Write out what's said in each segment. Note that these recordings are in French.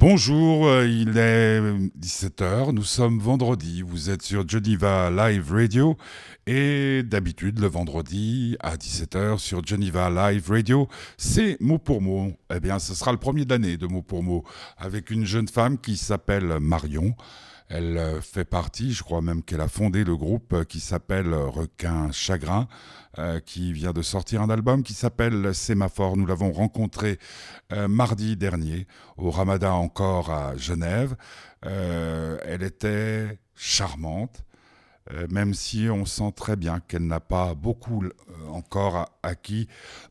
Bonjour, euh, il est 17h, nous sommes vendredi, vous êtes sur Geneva Live Radio et d'habitude le vendredi à 17h sur Geneva Live Radio, c'est mot pour mot. Eh bien, ce sera le premier de l'année de mot pour mot avec une jeune femme qui s'appelle Marion. Elle euh, fait partie, je crois même qu'elle a fondé le groupe euh, qui s'appelle Requin Chagrin, euh, qui vient de sortir un album qui s'appelle Sémaphore. Nous l'avons rencontré mardi dernier au Ramadan encore à Genève. elle était charmante, même si on sent très bien qu'elle n'a pas beaucoup encore acquis.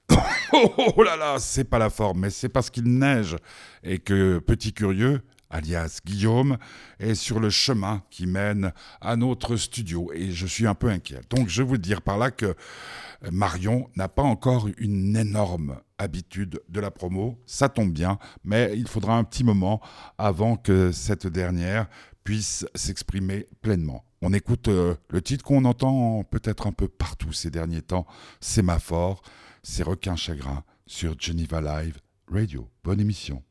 oh là là, c'est pas la forme, mais c'est parce qu'il neige et que, petit curieux, alias Guillaume, est sur le chemin qui mène à notre studio et je suis un peu inquiet. Donc je vous dire par là que Marion n'a pas encore une énorme habitude de la promo, ça tombe bien, mais il faudra un petit moment avant que cette dernière puisse s'exprimer pleinement. On écoute euh, le titre qu'on entend peut-être un peu partout ces derniers temps, Sémaphore, c'est Requin Chagrin sur Geneva Live Radio. Bonne émission.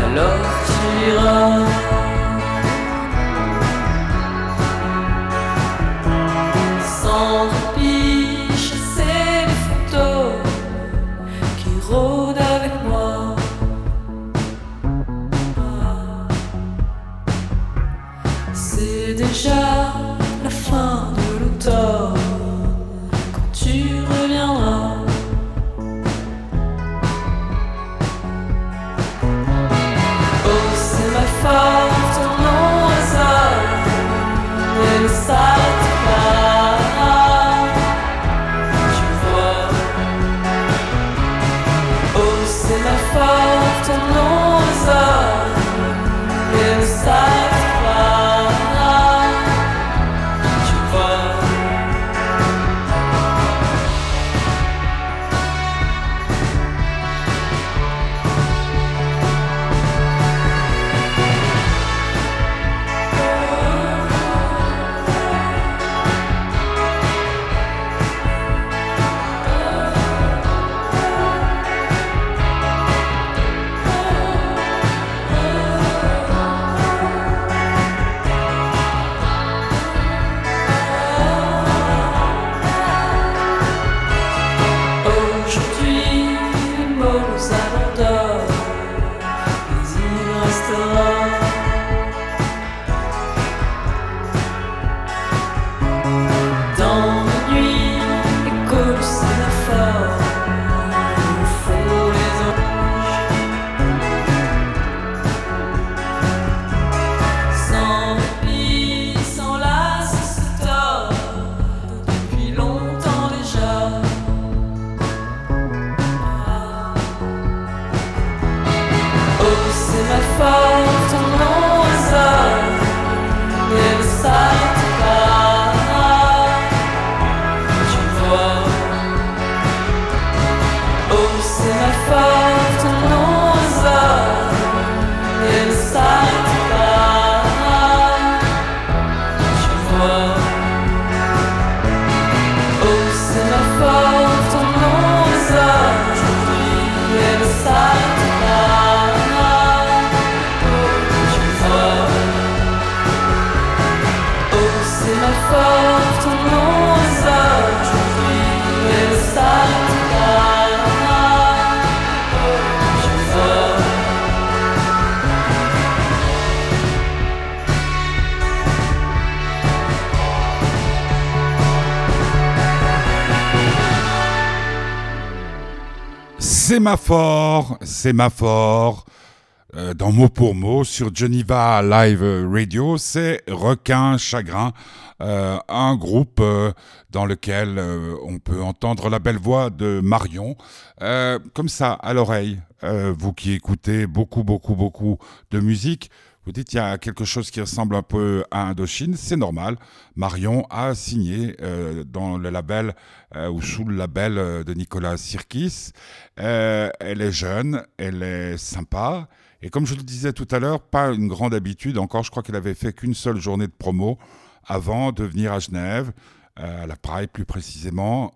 Alors tu iras. Sémaphore, sémaphore, euh, dans mot pour mot sur Geneva Live Radio, c'est Requin Chagrin, euh, un groupe euh, dans lequel on peut entendre la belle voix de Marion, comme ça à l'oreille. Vous qui écoutez beaucoup, beaucoup, beaucoup de musique, vous dites il y a quelque chose qui ressemble un peu à Indochine, c'est normal. Marion a signé euh, dans le label euh, ou sous le label euh, de Nicolas Sirkis. Elle est jeune, elle est sympa. Et comme je le disais tout à l'heure, pas une grande habitude encore. Je crois qu'elle avait fait qu'une seule journée de promo avant de venir à Genève, à la Praille plus précisément,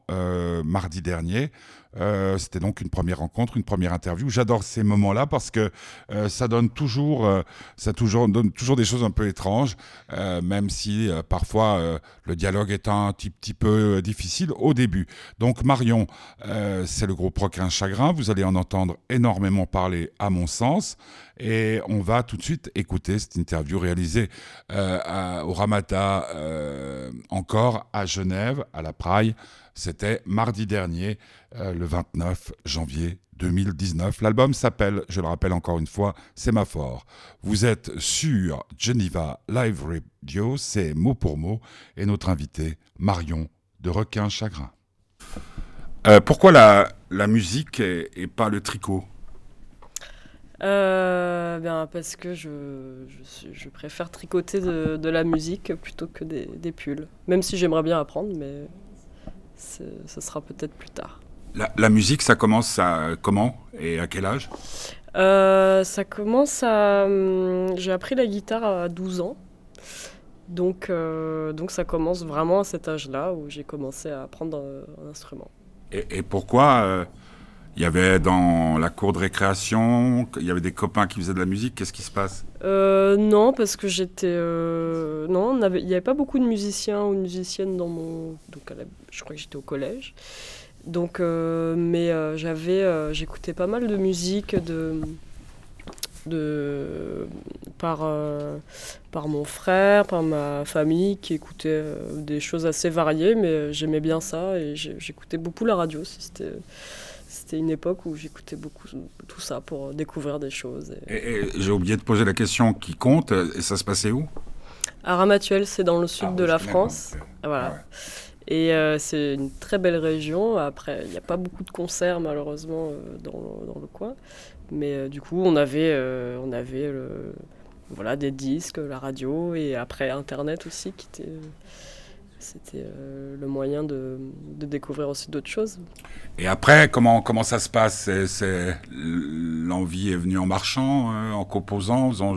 mardi dernier. Euh, C'était donc une première rencontre, une première interview. J'adore ces moments-là parce que euh, ça donne toujours, euh, ça toujours, donne toujours des choses un peu étranges, même si parfois le dialogue est un petit, peu difficile au début. Donc Marion, c'est le groupe Requin Chagrin. Vous allez en entendre énormément parler, à mon sens. Et on va tout de suite écouter cette interview réalisée au Ramada, euh, encore à Genève, à la Praille. C'était mardi dernier, euh, le 29 janvier 2019. L'album s'appelle, je le rappelle encore une fois, Sémaphore. Vous êtes sur Geneva Live Radio, c'est mot pour mot, et notre invité, Marion de Requin Chagrin. Euh, pourquoi la, musique et, pas le tricot? Euh, ben, parce que je, préfère tricoter de, la musique plutôt que des, pulls. Même si j'aimerais bien apprendre, mais ce sera peut-être plus tard. la, la musique, ça commence à comment et à quel âge? Euh, ça commence à... hum, J'ai appris la guitare à 12 ans. Donc, euh, donc ça commence vraiment à cet âge-là où j'ai commencé à apprendre euh, un instrument. Et, et pourquoi il y avait dans la cour de récréation, il y avait des copains qui faisaient de la musique, qu'est-ce qui se passe? Euh, non, parce que j'étais. euh, non, il n'y avait pas beaucoup de musiciens ou de musiciennes dans mon. Donc, je crois que j'étais au collège. Donc, euh, mais j'avais, j'écoutais pas mal de musique de, de par par mon frère, par ma famille qui écoutait des choses assez variées, mais j'aimais bien ça et j'écoutais beaucoup la radio. C'était c'était une époque où j'écoutais beaucoup tout ça pour découvrir des choses. et- Et, et j'ai oublié de poser la question qui compte, et ça se passait où? À Ramatuelle, c'est dans le sud Ah, de la France. Voilà. ah ouais. Et euh, c'est une très belle région. Après, il n'y a pas beaucoup de concerts malheureusement euh, dans, le- dans le coin. Mais euh, du coup, on avait, euh, on avait le- voilà, des disques, la radio et après Internet aussi qui était. C'était euh, le moyen de, de découvrir aussi d'autres choses. Et après, comment, comment ça se passe? C'est- L'envie est venue en marchant, euh, en composant, en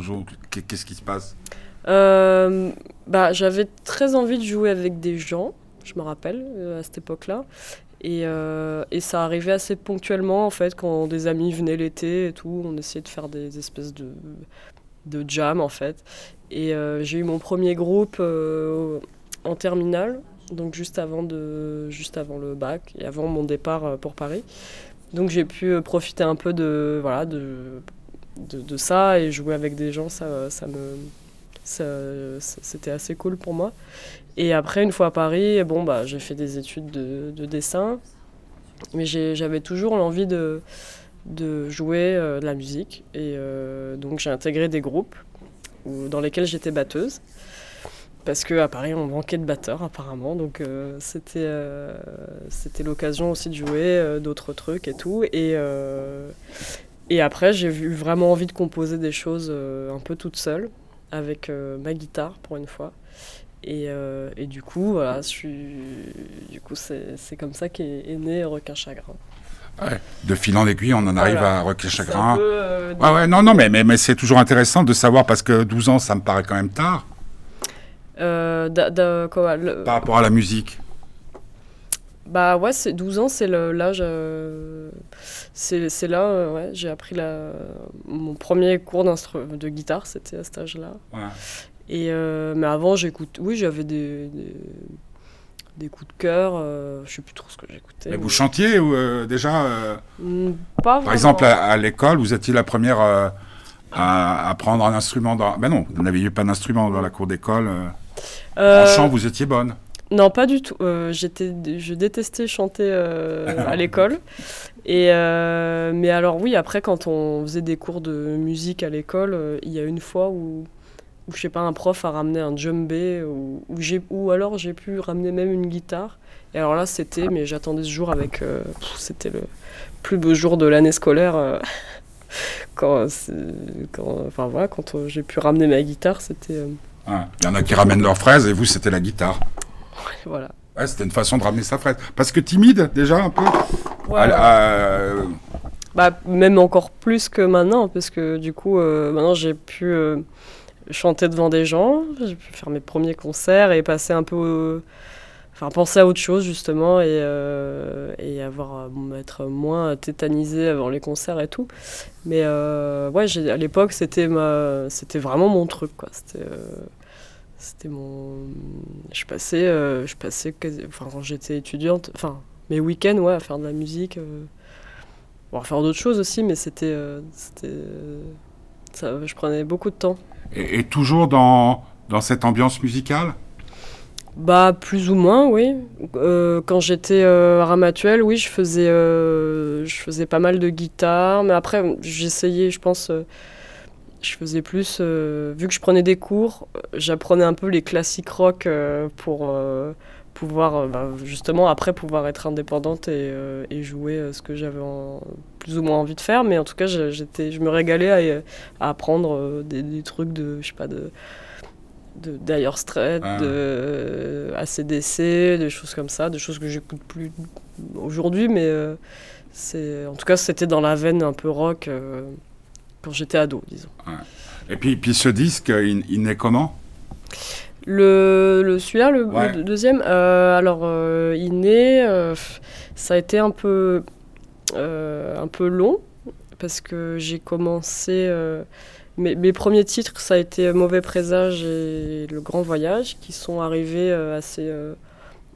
qu'est- Qu'est-ce qui se passe? Euh, bah, j'avais très envie de jouer avec des gens, je me rappelle, à cette époque-là. Et, et ça arrivait assez ponctuellement, en fait, quand des amis venaient l'été et tout, on essayait de faire des espèces de, de jam, en fait. Et j'ai eu mon premier groupe en terminale, donc juste avant, de, juste avant le bac et avant mon départ euh, pour Paris. Donc j'ai pu euh, profiter un peu de, voilà, de, de, ça et jouer avec des gens, ça, ça me ça- c'était assez cool pour moi. Et après, une fois à Paris, bon, bah, j'ai fait des études de, de dessin, mais j'avais toujours l'envie de, de jouer euh, de la musique. Et donc, j'ai intégré des groupes dans lesquels j'étais batteuse. Parce qu'à Paris, on manquait de batteurs, apparemment. Donc, euh, c'était euh, c'était l'occasion aussi de jouer euh, d'autres trucs et tout. Et, et après, j'ai eu vraiment envie de composer des choses un peu toute seule avec ma guitare pour une fois. Et, euh, et du coup, voilà, je suis, du coup, c'est c'est comme ça qu'est est né Requin Chagrin. Ouais. De fil en aiguille, on en arrive Voilà. à Requin Chagrin. peu, euh, Ouais, ouais, non, non, mais, mais, mais c'est toujours intéressant de savoir parce que 12 ans, ça me paraît quand même tard euh, da- da- quoi, le- par rapport à la musique. Bah ouais, c'est 12 ans, c'est l'âge. euh, c'est là, euh, ouais, j'ai appris la, mon premier cours de guitare, c'était à cet âge-là. Ouais. Et euh, mais avant, j'écoute. Oui, j'avais des, des, des coups de cœur. euh, je sais plus trop ce que j'écoutais. Mais vous chantiez euh, déjà euh, Hmm, Pas Par vraiment. exemple, à, à l'école, vous étiez la première à apprendre un instrument. Dans... Ben non, vous n'aviez pas d'instrument dans la cour d'école. Euh. Euh, En chant, vous étiez bonne. Non, pas du tout. Euh, j'étais, je détestais chanter euh, à l'école. Et euh, mais alors oui, après quand on faisait des cours de musique à l'école, il y a une fois où, où je sais pas, un prof a ramené un djembé ou, ou, j'ai- ou alors j'ai pu ramener même une guitare. Et alors là c'était, mais j'attendais ce jour avec, c'était le plus beau jour de l'année scolaire. quand, quand, enfin voilà, quand j'ai pu ramener ma guitare, c'était, Ouais. Il y en a qui ramènent leurs fraises et vous, c'était la guitare. voilà. Ouais, c'était une façon de ramener sa fraise. Parce que timide, déjà, un peu. Ah, euh, Bah, même encore plus que maintenant, parce que du coup, euh, maintenant j'ai pu euh, chanter devant des gens, j'ai pu faire mes premiers concerts et passer un peu. Enfin, penser à autre chose justement et, et avoir, être moins tétanisé avant les concerts et tout. Mais ouais, à l'époque, c'était ma... c'était vraiment mon truc, quoi. C'était. C'était mon. Je passais, euh, je passais quasi- enfin, quand j'étais étudiante, enfin, mes week-ends, ouais, à faire de la musique. euh, Bon, à faire d'autres choses aussi, mais c'était. euh, c'était euh, ça, je prenais beaucoup de temps. et, et toujours dans, dans cette ambiance musicale? Bah, plus ou moins, oui. Euh, quand j'étais euh, à Ramatuelle, oui, je faisais, euh, je faisais pas mal de guitare, mais après, j'essayais, je pense. Je faisais plus. euh, vu que je prenais des cours, euh, j'apprenais un peu les classiques rock euh, pour euh, pouvoir, bah, justement, après pouvoir être indépendante et, et jouer ce que j'avais plus ou moins envie de faire. Mais en tout cas, je- j'étais, je me régalais à, à apprendre des, des trucs de, je sais pas, de Dire Straits, Ah. de ACDC, des choses comme ça, des choses que j'écoute plus aujourd'hui, mais c'est en tout cas c'était dans la veine un peu rock quand j'étais ado, disons. Et puis, puis ce disque, il, il naît comment? Le, le celui-là, le, Ouais. le deuxième, euh, alors euh, il naît, euh, ça a été un peu un peu long parce que j'ai commencé mes, mes premiers titres, ça a été Mauvais présage et Le Grand Voyage, qui sont arrivés assez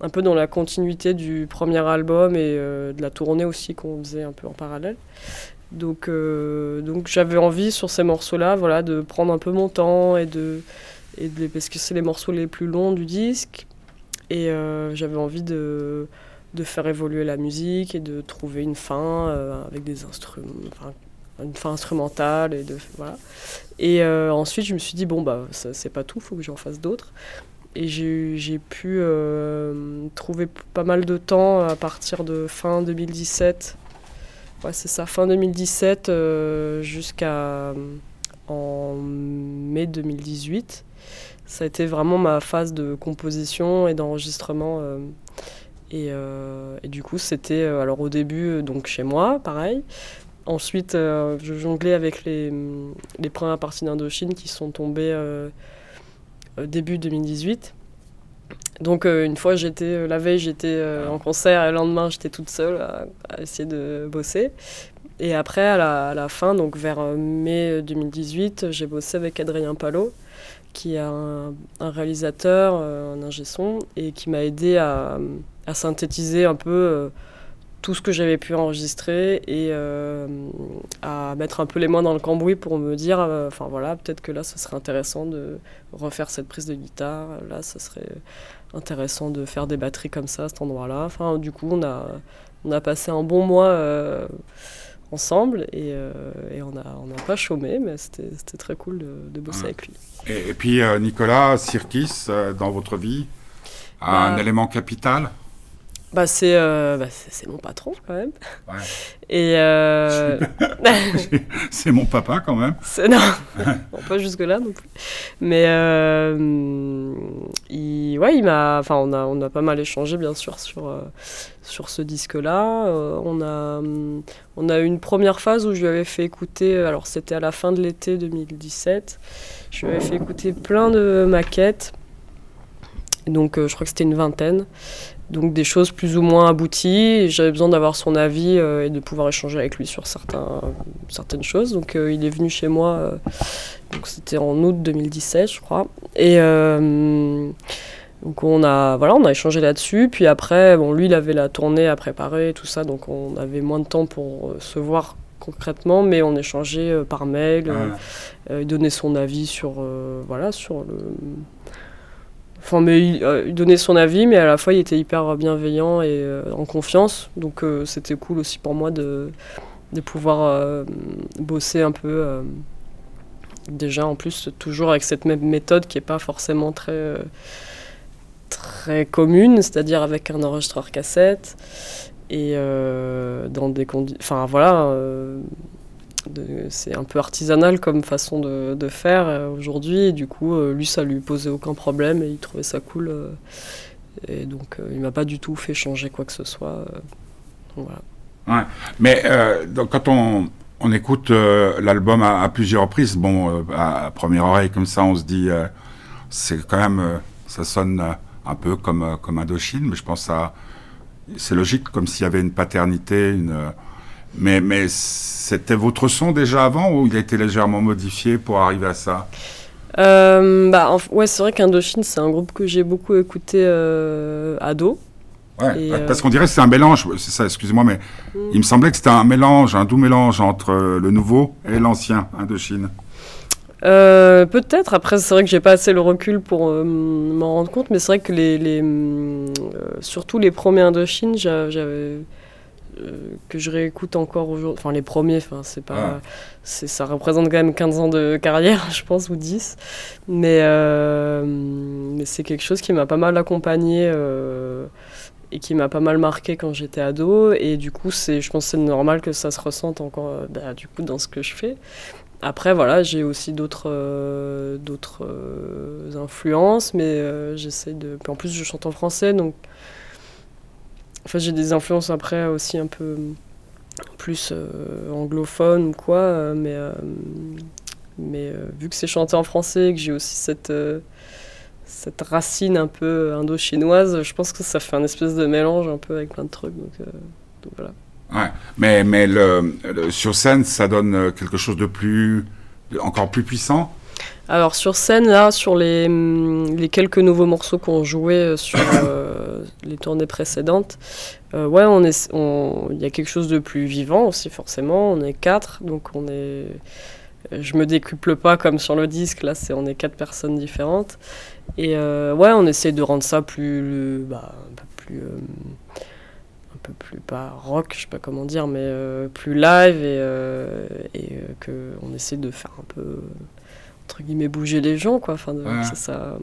un peu dans la continuité du premier album et de la tournée aussi qu'on faisait un peu en parallèle. Donc, euh, donc j'avais envie sur ces morceaux-là, voilà, de prendre un peu mon temps et de et parce que c'est les morceaux les plus longs du disque et euh, j'avais envie de de faire évoluer la musique et de trouver une fin euh, avec des instruments, enfin, une fin instrumentale et de voilà. Et ensuite je me suis dit bon bah c'est pas tout, faut que j'en fasse d'autres. Et j'ai pu trouver pas mal de temps à partir de fin 2017. C'est ça, fin 2017 euh, jusqu'à euh, en mai 2018. Ça a été vraiment ma phase de composition et d'enregistrement. euh, et, du coup, c'était alors au début donc chez moi, pareil. Ensuite, je jonglais avec les, les premières parties d'Indochine qui sont tombées début 2018. Donc euh, une fois, j'étais euh, la veille, j'étais euh, en concert et le lendemain, j'étais toute seule à, à essayer de bosser. Et après, à la, à la fin, donc vers mai 2018, j'ai bossé avec Adrien Palot, qui est un, un réalisateur, un ingé son, et qui m'a aidé à, à synthétiser un peu tout ce que j'avais pu enregistrer et euh, à mettre un peu les mains dans le cambouis pour me dire, euh, enfin voilà, peut-être que là, ce serait intéressant de refaire cette prise de guitare, là, ce serait intéressant de faire des batteries comme ça à cet endroit-là. Enfin, du coup, on a, on a passé un bon mois euh, ensemble et, et on n'a on n'a pas chômé, mais c'était très cool de, de bosser avec lui. Et, et puis, Nicolas, Sirkis, dans votre vie, a un Bah. élément capital? Bah, c'est euh, bah, c'est mon patron quand même. Ouais. Et euh, C'est mon papa, quand même. c'est- non, non, pas jusque là non plus. Mais euh, il, ouais, il m'a, enfin, on a, on a pas mal échangé bien sûr sur sur ce disque-là. On a, hum, on a eu une première phase où je lui avais fait écouter. Alors c'était à la fin de l'été 2017. Je lui avais fait écouter plein de maquettes. Donc je crois que c'était une vingtaine. Donc des choses plus ou moins abouties. J'avais besoin d'avoir son avis euh, et de pouvoir échanger avec lui sur certains, certaines choses. Donc euh, il est venu chez moi. euh, donc c'était en août 2017, je crois. Et donc on a voilà, on a échangé là-dessus. Puis après, bon, lui il avait la tournée à préparer et tout ça, donc on avait moins de temps pour se voir concrètement, mais on échangeait par mail. euh, il donnait son avis sur, euh, voilà, sur le. Enfin, mais il, euh, il donnait son avis, mais à la fois il était hyper bienveillant et euh, en confiance. Donc euh, c'était cool aussi pour moi de, de pouvoir bosser un peu. déjà en plus, toujours avec cette même méthode qui n'est pas forcément très, très commune, c'est-à-dire avec un enregistreur cassette et dans des conditions. Enfin voilà. C'est un peu artisanal comme façon de, faire euh, aujourd'hui. Du coup, euh, lui, ça lui posait aucun problème et il trouvait ça cool. euh, et donc, il m'a pas du tout fait changer quoi que ce soit. voilà. Mais quand on, on écoute l'album à, plusieurs reprises, bon, à, première oreille comme ça, on se dit, c'est quand même, ça sonne un peu comme, comme Indochine, mais je pense à, c'est logique, comme s'il y avait une paternité, une, mais, mais c'était votre son déjà avant ou il a été légèrement modifié pour arriver à ça? Euh, bah, en- ouais, c'est vrai qu'Indochine, c'est un groupe que j'ai beaucoup écouté euh, ado. Ouais, pa- euh, parce qu'on dirait que c'est un mélange, c'est ça, excusez-moi, mais Mm. il me semblait que c'était un mélange, un doux mélange entre euh, le nouveau et l'ancien Indochine. Euh, Peut-être, après c'est vrai que j'ai pas assez le recul pour euh, m'en rendre compte, mais c'est vrai que les, les, euh, surtout les premiers Indochine, j'a- j'avais euh, que je réécoute encore aujourd'hui, enfin les premiers, enfin c'est pas, Ah. c'est ça représente quand même 15 ans de carrière, je pense, ou 10, mais, euh, mais c'est quelque chose qui m'a pas mal accompagné euh, et qui m'a pas mal marqué quand j'étais ado, et du coup c'est, je pense que c'est normal que ça se ressente encore, bah, du coup dans ce que je fais. Après, voilà, j'ai aussi d'autres d'autres influences, mais j'essaie de. puis en plus, je chante en français, donc. Enfin, j'ai des influences après aussi un peu plus euh, anglophones ou quoi, euh, mais, euh, mais euh, vu que c'est chanté en français et que j'ai aussi cette, cette racine un peu indo-chinoise, je pense que ça fait un espèce de mélange un peu avec plein de trucs, donc, voilà. Ouais, mais, mais sur scène, ça donne quelque chose de plus, de- encore plus puissant. Alors sur scène, là, sur les, hum, les quelques nouveaux morceaux qu'on jouait euh, sur euh, les tournées précédentes, euh, ouais, on est, il y a quelque chose de plus vivant aussi forcément. On est quatre, donc on est, je me décuple pas comme sur le disque. Là, c'est on est quatre personnes différentes. Et ouais, on essaie de rendre ça plus, bah, un peu plus, un peu plus pas rock, je sais pas comment dire, mais plus live et, et euh, que on essaie de faire un peu entre guillemets bouger les gens quoi enfin de- Ouais. que, ça, ça-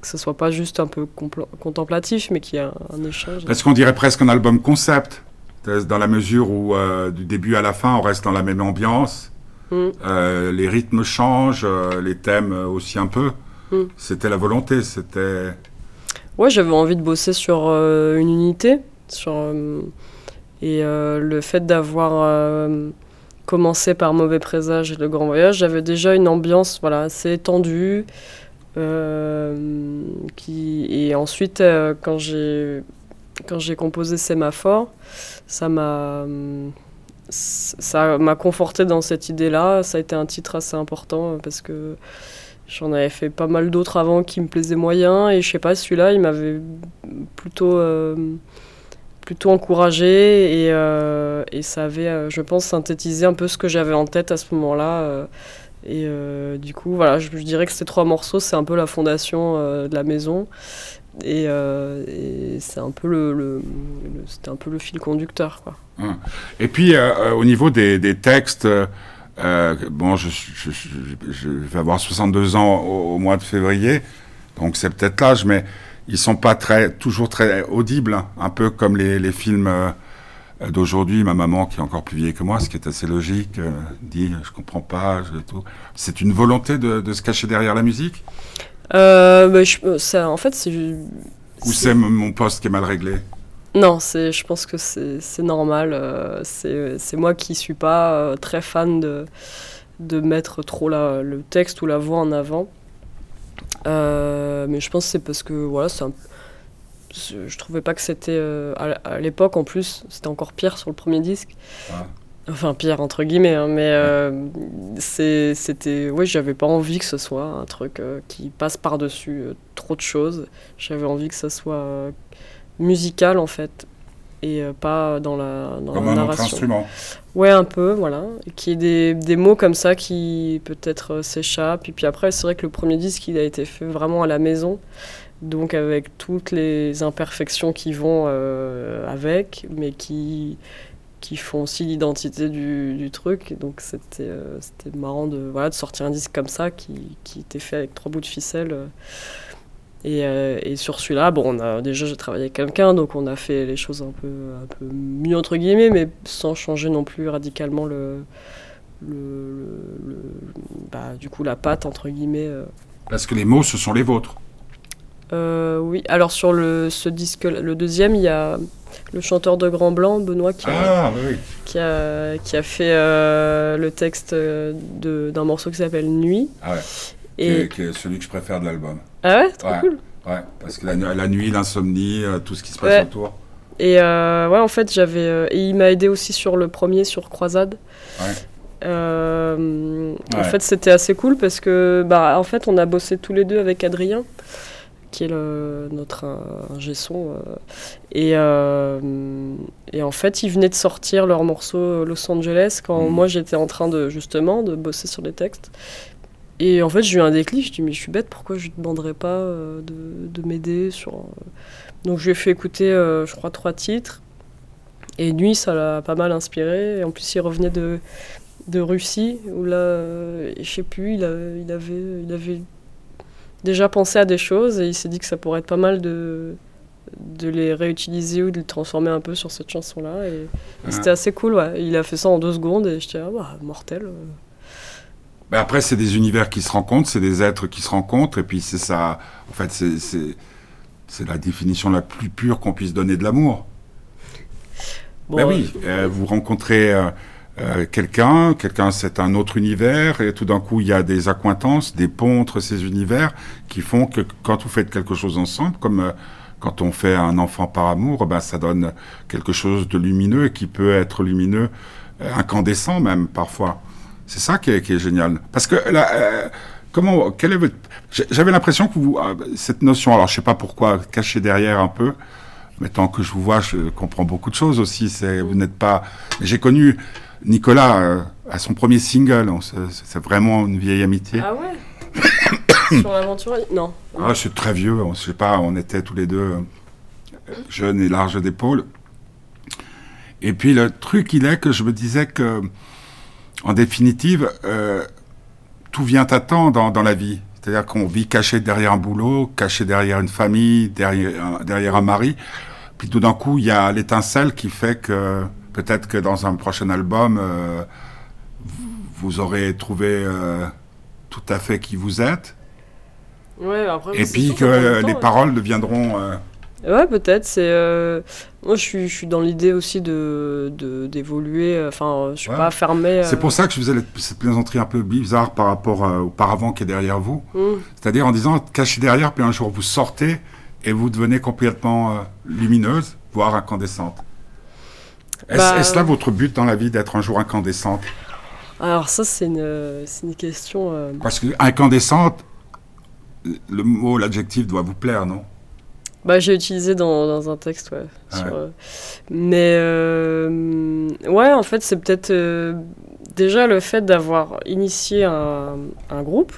que ce soit pas juste un peu contemplatif mais qu'il y ait un, un échange Parce qu'on dirait presque un album concept, dans la mesure où euh, du début à la fin, on reste dans la même ambiance. Mm. Euh, les rythmes changent, euh, les thèmes aussi un peu. Mm. C'était la volonté, c'était. ouais j'avais envie de bosser sur euh, une unité sur et le fait d'avoir commencé par mauvais présage et le grand voyage j'avais déjà une ambiance voilà assez tendue euh, qui et ensuite euh, quand j'ai quand j'ai composé Sémaphore ça m'a ça m'a conforté dans cette idée-là. Ça a été un titre assez important euh, parce que j'en avais fait pas mal d'autres avant qui me plaisaient moyen et je sais pas, celui-là, il m'avait plutôt, euh, plutôt encouragé et, euh, ça avait, euh, je pense, synthétisé un peu ce que j'avais en tête à ce moment-là. euh, et du coup, voilà, je, dirais que ces trois morceaux, c'est un peu la fondation de la maison. Et, c'est un peu le, c'était un peu le fil conducteur, quoi. Et puis, au niveau des, textes, bon, je, vais avoir 62 ans au mois de février, donc c'est peut-être l'âge, mais ils sont pas très, toujours très audibles, hein, un peu comme les, les films euh, d'aujourd'hui. Ma maman, qui est encore plus vieille que moi, ce qui est assez logique, euh, dit je comprends pas, je, tout. C'est une volonté de, de se cacher derrière la musique? Euh, bah, je- ça, en fait, c'est. Ou c'est mon poste qui est mal réglé? Non, c'est, je pense que c'est, c'est normal. c'est, c'est moi qui suis pas très fan de, de mettre trop la, le texte ou la voix en avant. Euh, mais je pense que c'est parce que voilà, c'est un- je trouvais pas que c'était. euh, à, l'époque, en plus, c'était encore pire sur le premier disque. Ah. Enfin, pire entre guillemets, hein, mais euh, c'était. Oui, j'avais pas envie que ce soit un truc euh, qui passe par-dessus euh, trop de choses. J'avais envie que ça soit musical en fait et euh, pas dans la, dans comme la un autre narration. instrument. Ouais, un peu, voilà. Y ait des, des mots comme ça qui peut-être euh, s'échappent. Et puis après, c'est vrai que le premier disque, il a été fait vraiment à la maison. donc avec toutes les imperfections qui vont euh, avec, mais qui, qui font aussi l'identité du, du truc. Donc c'était euh, marrant de, voilà, de sortir un disque comme ça qui, qui était fait avec trois bouts de ficelle. euh. Et, euh, et sur celui-là, bon, on a, déjà j'ai travaillé avec quelqu'un, donc on a fait les choses un peu, un peu mieux entre guillemets, mais sans changer non plus radicalement le, le, le- le- bah, du coup la patte entre guillemets. euh. Parce que les mots, ce sont les vôtres. Euh, oui, alors sur le, ce disque, le deuxième, il y a le chanteur de Grand Blanc, Benoît, qui a, Ah, oui, qui a, qui a fait le texte d'un morceau qui s'appelle Nuit. Ah ouais. Qui, est, qui est celui que je préfère de l'album. Ah ouais, trop Ouais. cool. Ouais, parce que la, nu- la nuit, l'insomnie, euh, tout ce qui se passe Ouais. autour. Et euh, ouais, en fait, j'avais. euh, et il m'a aidé aussi sur le premier, sur Croisade. Ouais. Euh, En fait, c'était assez cool parce que, bah, en fait, on a bossé tous les deux avec Adrien, qui est le, notre ingé son. et, et en fait, ils venaient de sortir leur morceau Los Angeles quand Mhm. moi j'étais en train de justement de bosser sur les textes. Et en fait, j'ai eu un déclic. Je dis mais je suis bête, pourquoi je ne demanderais pas euh, de, de m'aider sur. euh, Donc je lui ai fait écouter, euh, je crois, trois titres. Et Nuit, ça l'a pas mal inspiré. Et en plus, il revenait de, de Russie, où là, je sais plus, il, a- il, avait, il avait déjà pensé à des choses et il s'est dit que ça pourrait être pas mal de, de les réutiliser ou de les transformer un peu sur cette chanson-là. Et, et Ah. c'était assez cool, ouais. Il a fait ça en deux secondes et j'étais, ah bah, mortel. Mais après, c'est des univers qui se rencontrent, c'est des êtres qui se rencontrent, et puis c'est ça. En fait, c'est- c'est c'est la définition la plus pure qu'on puisse donner de l'amour. Bon, ben oui, euh, vous rencontrez euh, euh, quelqu'un, quelqu'un c'est un autre univers, et tout d'un coup il y a des accointances, des ponts entre ces univers qui font que quand vous faites quelque chose ensemble, comme euh, quand on fait un enfant par amour, ben ça donne quelque chose de lumineux et qui peut être lumineux, euh, incandescent même parfois. C'est ça qui est, qui est génial. Parce que là, euh, comment, quelle est votre... J'avais l'impression que vous, euh, cette notion, alors je sais pas pourquoi, caché derrière un peu, mais tant que je vous vois, je comprends beaucoup de choses aussi. C'est, vous n'êtes pas. J'ai connu Nicolas euh, à son premier single. C'est vraiment une vieille amitié. Ah ouais? Sur l'aventure Non. Ah, c'est très vieux. On, je sais pas. On était tous les deux euh, jeunes et larges d'épaules. Et puis le truc, il est que je me disais que, en définitive, euh, tout vient à temps dans, dans la vie. C'est-à-dire qu'on vit caché derrière un boulot, caché derrière une famille, derrière, un- derrière un mari. Puis tout d'un coup, il y a l'étincelle qui fait que peut-être que dans un prochain album, euh, vous, aurez trouvé euh, tout à fait qui vous êtes. Ouais, après, Et puis que temps, les ouais. paroles deviendront. Euh, Ouais, peut-être. C'est euh, moi, je suis, je suis dans l'idée aussi de d'évoluer. euh, Enfin, je suis Ouais. pas fermé. C'est euh, pour ça que je faisais cette plaisanterie un peu bizarre par rapport euh, au paravent qui est derrière vous. hum. C'est-à-dire en disant caché derrière, puis un jour vous sortez et vous devenez complètement euh, lumineuse, voire incandescente. Est-ce Bah, là votre but dans la vie d'être un jour incandescente? Alors ça, c'est une, c'est une question. euh, Parce que incandescente, le mot, l'adjectif doit vous plaire, non? Bah, j'ai utilisé dans, dans un texte, ouais. Ah sur, ouais. euh, Mais euh, ouais, en fait, c'est peut-être euh, déjà le fait d'avoir initié un, un groupe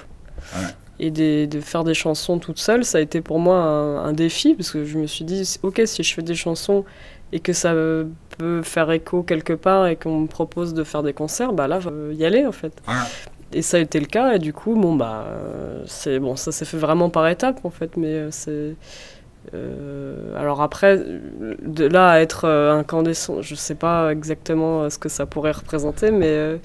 Ouais. et des- de faire des chansons toute seule, ça a été pour moi un, un défi parce que je me suis dit, ok, si je fais des chansons et que ça peut faire écho quelque part et qu'on me propose de faire des concerts, bah là, euh, y aller en fait. Ouais. Et ça a été le cas, et du coup, bon, bah, c'est bon, ça s'est fait vraiment par étapes, en fait, mais c'est. Euh, alors après, de là à être euh, incandescent, je sais pas exactement euh, ce que ça pourrait représenter, mais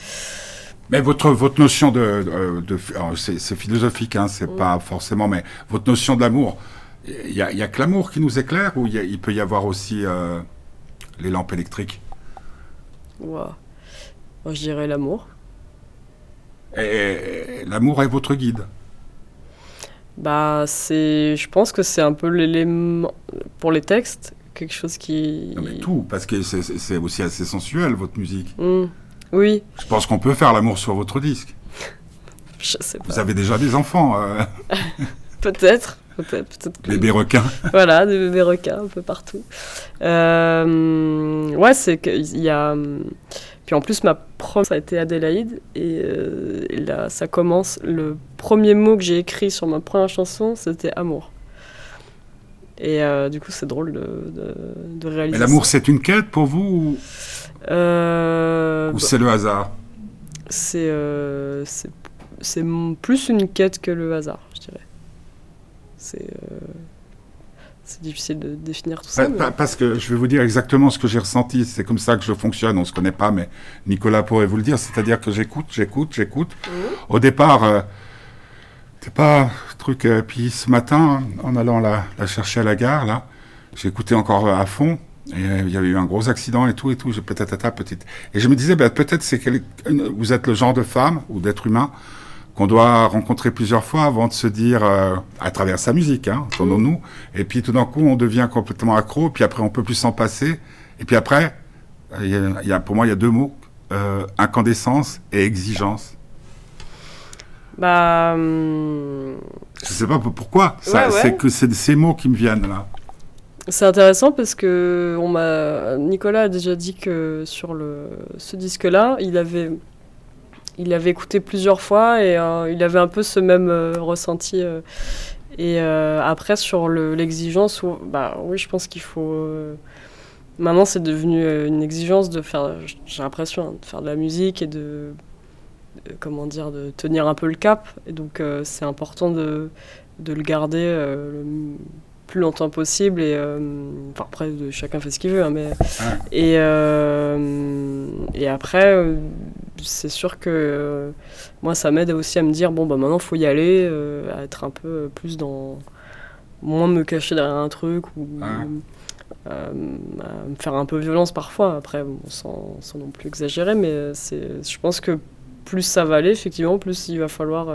Mais votre, votre notion de... de, de- alors, c'est philosophique, hein, c'est Mm. pas forcément, mais votre notion de l'amour, il y a, y a que l'amour qui nous éclaire ou il, peut y avoir aussi euh, les lampes électriques? Ouah. Moi, je dirais l'amour. Et, et l'amour est votre guide. Bah, c'est, je pense que c'est un peu l'élément pour les textes, quelque chose qui. Non, mais tout, parce que c'est- aussi assez sensuel, votre musique. Hmm. Oui, Je pense qu'on peut faire l'amour sur votre disque. je sais pas. Vous avez déjà des enfants, euh, Peut-être, peut-être, peut-être que. bébés requins. voilà, des bébés requins un peu partout. Euh, ouais, c'est qu'il y a. Puis en plus, ma prof, ça a été Adélaïde. Et, euh, et là, ça commence. Le premier mot que j'ai écrit sur ma première chanson, c'était amour. Et euh, du coup, c'est drôle de, de, de réaliser. Mais l'amour, c'est une quête pour vous ou, Euh, ou c'est le hasard? C'est c'est plus une quête que le hasard, je dirais. C'est c'est difficile de définir tout ça. Pa- mais- pa- Parce que je vais vous dire exactement ce que j'ai ressenti. C'est comme ça que je fonctionne. On se connaît pas, mais Nicolas pourrait vous le dire. C'est-à-dire que j'écoute, j'écoute, j'écoute. Mhm. Au départ, euh, c'est pas un truc. euh, puis ce matin, en allant la, la chercher à la gare, là, écouté encore à fond. Et euh, il y avait eu un gros accident et tout et tout. J'ai peut-être petite. Et je me disais, ben, peut-être c'est vous êtes le genre de femme ou d'être humain qu'on doit rencontrer plusieurs fois avant de se dire, euh, à travers sa musique, hein, entendons-nous. Et puis tout d'un coup, on devient complètement accro. Puis après, on peut plus s'en passer. Et puis après, il y a, il y a- pour moi, il y a deux mots euh, incandescence et exigence. Bah, hum, Je sais pas pourquoi. Ça, Ouais, ouais. C'est que c'est ces mots qui me viennent là. c'est intéressant parce que on m'a Nicolas a déjà dit que sur le ce disque-là, il avait il avait écouté plusieurs fois et euh, il avait un peu ce même euh, ressenti. euh, et après sur le- l'exigence, bah oui, je pense qu'il faut. maintenant, c'est devenu une exigence de faire. J'ai l'impression hein, de faire de la musique et de de- comment dire de tenir un peu le cap. Et donc c'est important de de le garder le plus longtemps possible et euh, enfin après chacun fait ce qu'il veut hein, mais et euh, et après c'est sûr que euh, moi ça m'aide aussi à me dire bon bah maintenant faut y aller euh, à être un peu plus dans moins me cacher derrière un truc ou Ouais. euh, à me faire un peu violence parfois après bon, sans, sans non plus exagérer mais c'est je pense que plus ça va aller effectivement plus il va falloir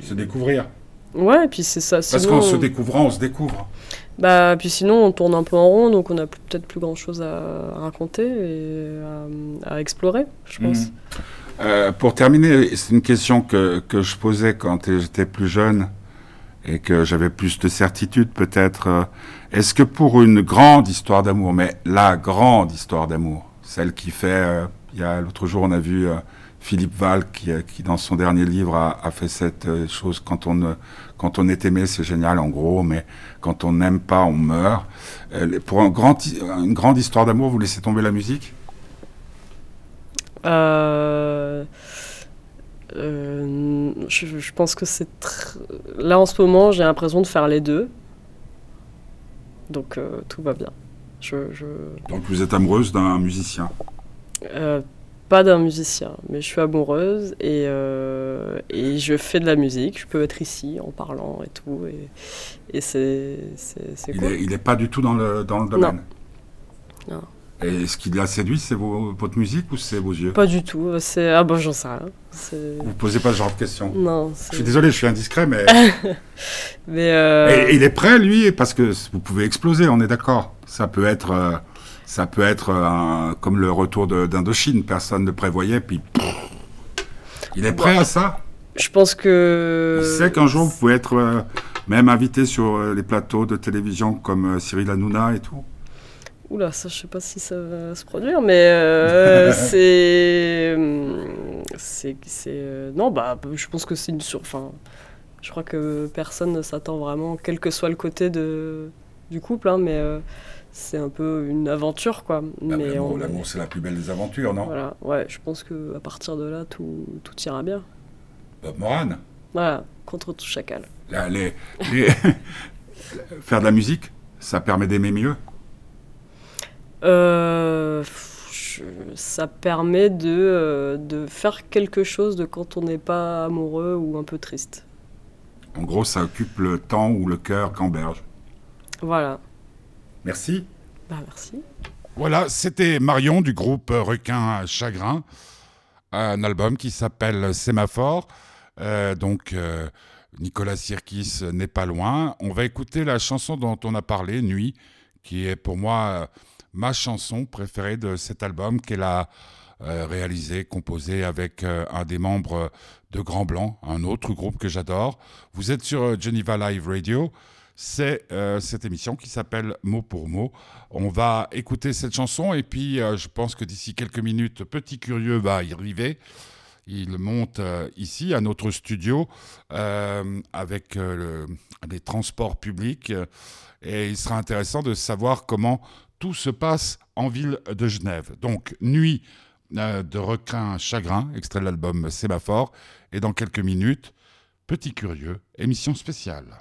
Se découvrir. Ouais, et puis c'est ça. Parce sinon, qu'en se découvrant, on se découvre. Bah, puis sinon, on tourne un peu en rond, donc on plus- peut-être plus grand-chose à, raconter et à, explorer, je pense. Mhm. Euh, pour terminer, c'est une question que, que je posais quand j'étais plus jeune et que j'avais plus de certitude peut-être. Est-ce que pour une grande histoire d'amour, mais la grande histoire d'amour, celle qui fait, euh, il y a l'autre jour on a vu euh, Philippe Val qui, qui dans son dernier livre a, a fait cette chose quand on quand on est aimé c'est génial en gros, mais quand on n'aime pas on meurt. Euh, pour un grand, hi- une grande histoire d'amour, vous laissez tomber la musique? Euh, euh, je, je pense que c'est tr- là en ce moment, j'ai l'impression de faire les deux, donc euh, tout va bien. Je, je- Donc vous êtes amoureuse d'un musicien? euh, pas d'un musicien, mais je suis amoureuse et, euh, et je fais de la musique. Je peux être ici en parlant et tout, et, et c'est c'est- cool. il est pas du tout dans le, dans le domaine. Non. Et ce qui l'a séduit, c'est votre musique ou c'est vos yeux? Pas du tout. C'est ah bon, j'en sais rien. Vous posez pas ce genre de questions. Non. Je suis désolé, je suis indiscret, mais Mais euh, et, et il est prêt lui, parce que vous pouvez exploser, on est d'accord. Ça peut être, euh, ça peut être un- comme le retour d'Indochine, personne ne prévoyait, puis pff, il est prêt à ça. je pense que. Il sait qu'un jour vous pouvez être euh, même invité sur euh, les plateaux de télévision comme euh, Cyril Hanouna et tout. Oula, ça, je sais pas si ça va se produire, mais euh, c'est. C'est. euh, Non, bah, je pense que c'est une sur. Enfin, je crois que personne ne s'attend vraiment, quel que soit le côté de... du couple, hein, mais euh, c'est un peu une aventure, quoi. mais L'amour, on- c'est la plus belle des aventures, non? Voilà, ouais, je pense que à partir de là, tout, tout ira bien. Bob Moran. Voilà, contre tout chacal. Les- les- Faire de la musique, ça permet d'aimer mieux? Euh, je- ça permet de, euh, de faire quelque chose de quand on n'est pas amoureux ou un peu triste. En gros, ça occupe le temps ou le cœur qu'emberge. Voilà. Merci. Bah, merci. Voilà, c'était Marion du groupe Requin à Chagrin, un album qui s'appelle Sémaphore. Euh, donc, euh, Nicolas Sirkis n'est pas loin. On va écouter la chanson dont on a parlé, Nuit, qui est pour moi euh, ma chanson préférée de cet album qu'elle a euh, réalisé, composé avec euh, un des membres de Grand Blanc, un autre groupe que j'adore. Vous êtes sur Geneva Live Radio. C'est euh, cette émission qui s'appelle Mot pour mot. On va écouter cette chanson et puis euh, je pense que d'ici quelques minutes, Petit Curieux va y arriver. Il monte euh, ici à notre studio avec le- les transports publics et il sera intéressant de savoir comment tout se passe en ville de Genève. Donc, Nuit de requin chagrin, extrait de l'album Sémaphore. Et dans quelques minutes, Petit Curieux, émission spéciale.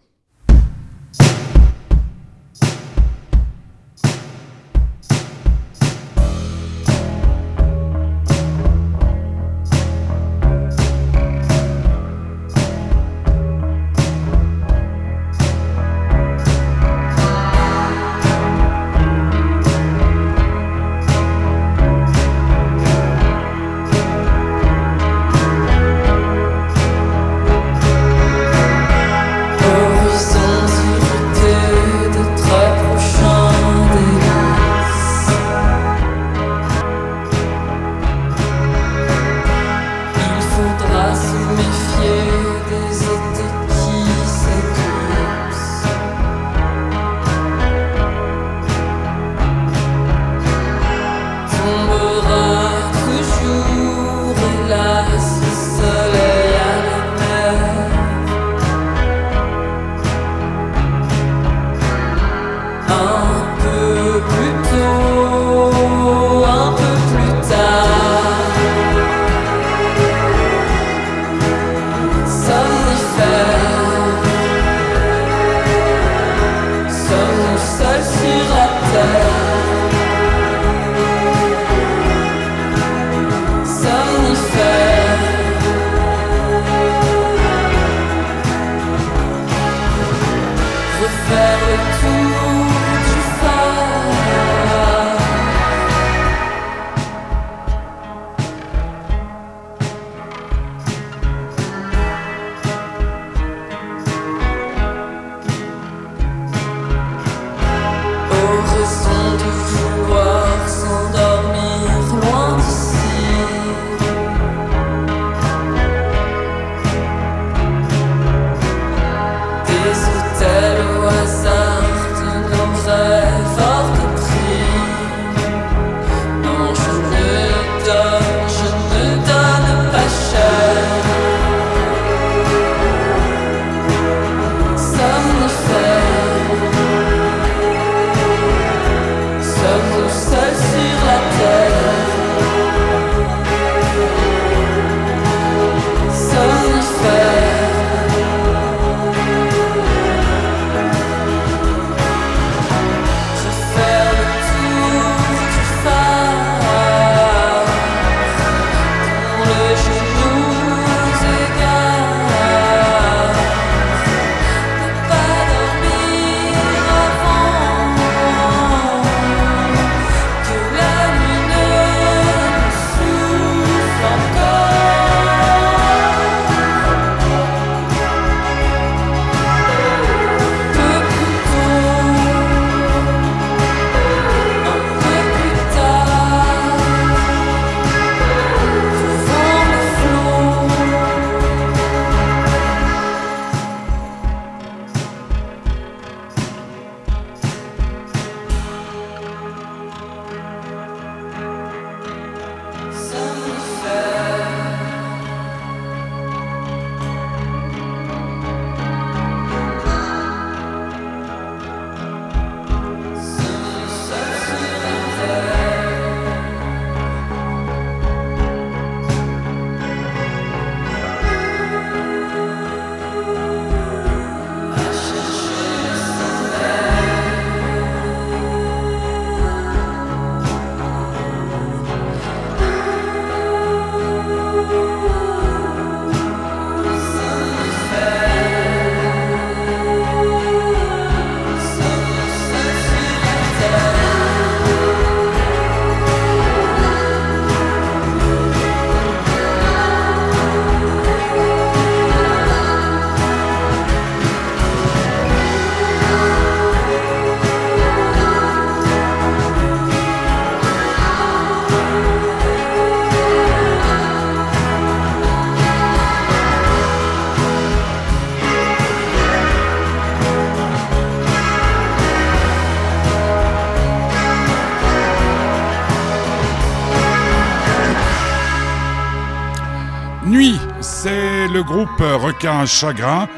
Requin Chagrin.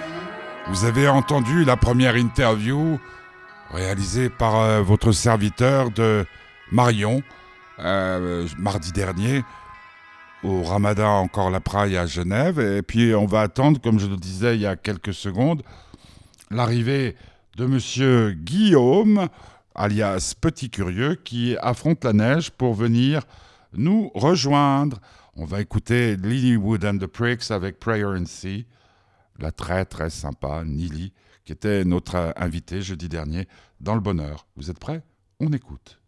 Vous avez entendu la première interview réalisée par euh, votre serviteur de Marion euh, mardi dernier au Ramadan encore la Praille à Genève. Et puis on va attendre, comme je le disais il y a quelques secondes, l'arrivée de monsieur Guillaume, alias Petit Curieux, qui affronte la neige pour venir nous rejoindre. On va écouter Lilywood and the Pricks avec Prayer and Sea, la très très sympa Nili, qui était notre invitée jeudi dernier dans le bonheur. Vous êtes prêts? On écoute.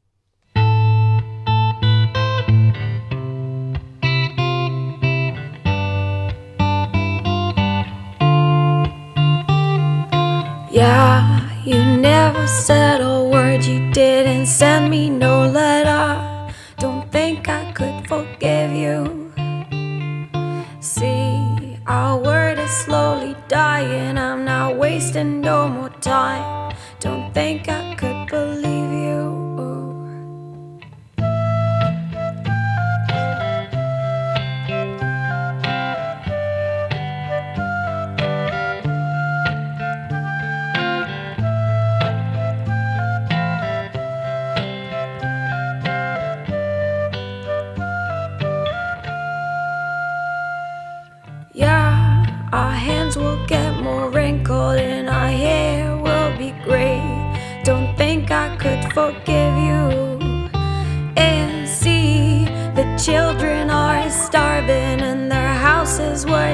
Yeah, you never said a word, you didn't send me no wasting no more time.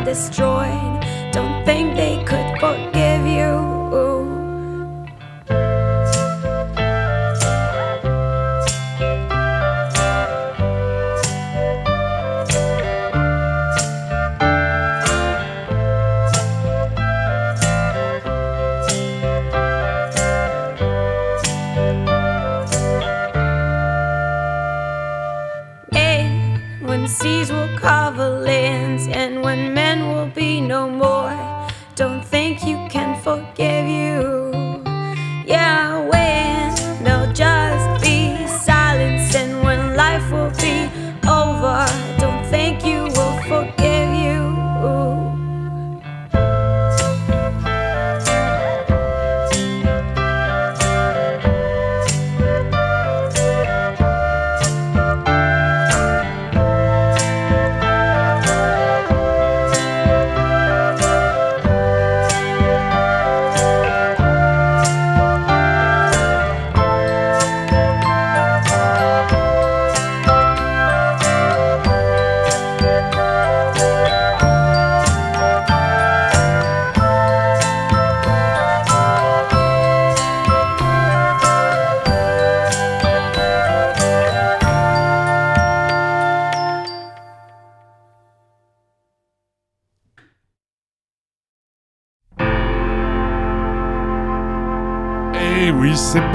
Destroyed. Don't think they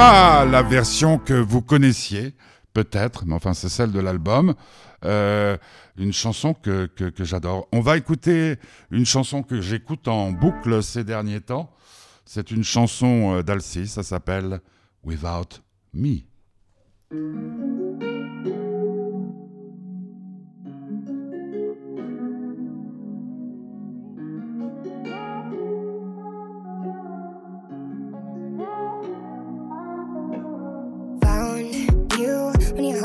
pas la version que vous connaissiez, peut-être, mais enfin c'est celle de l'album. Euh, une chanson que, que, que j'adore. On va écouter une chanson que j'écoute en boucle ces derniers temps. C'est une chanson euh, d'Alcy, ça s'appelle Without Me.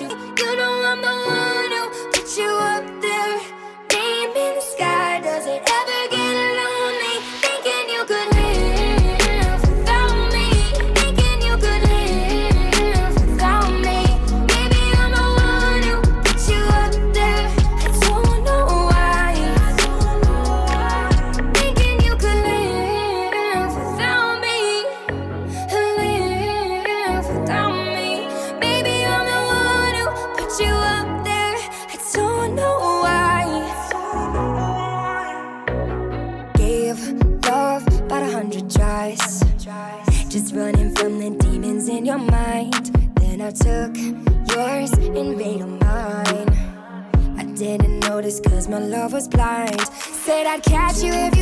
you, you know I'm the one who put you up I'd catch you if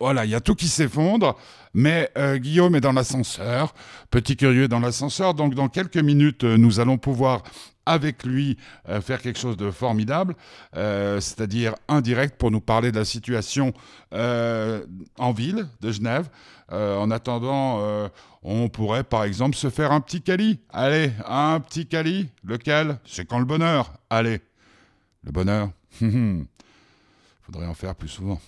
Voilà, il y a tout qui s'effondre, mais euh, Guillaume est dans l'ascenseur, petit curieux dans l'ascenseur, donc dans quelques minutes, euh, nous allons pouvoir avec lui euh, faire quelque chose de formidable, c'est-à-dire indirect pour nous parler de la situation en ville de Genève. En attendant, on pourrait par exemple se faire un petit cali. Allez, un petit cali. Lequel? C'est quand le bonheur. Allez, le bonheur. Faudrait en faire plus souvent.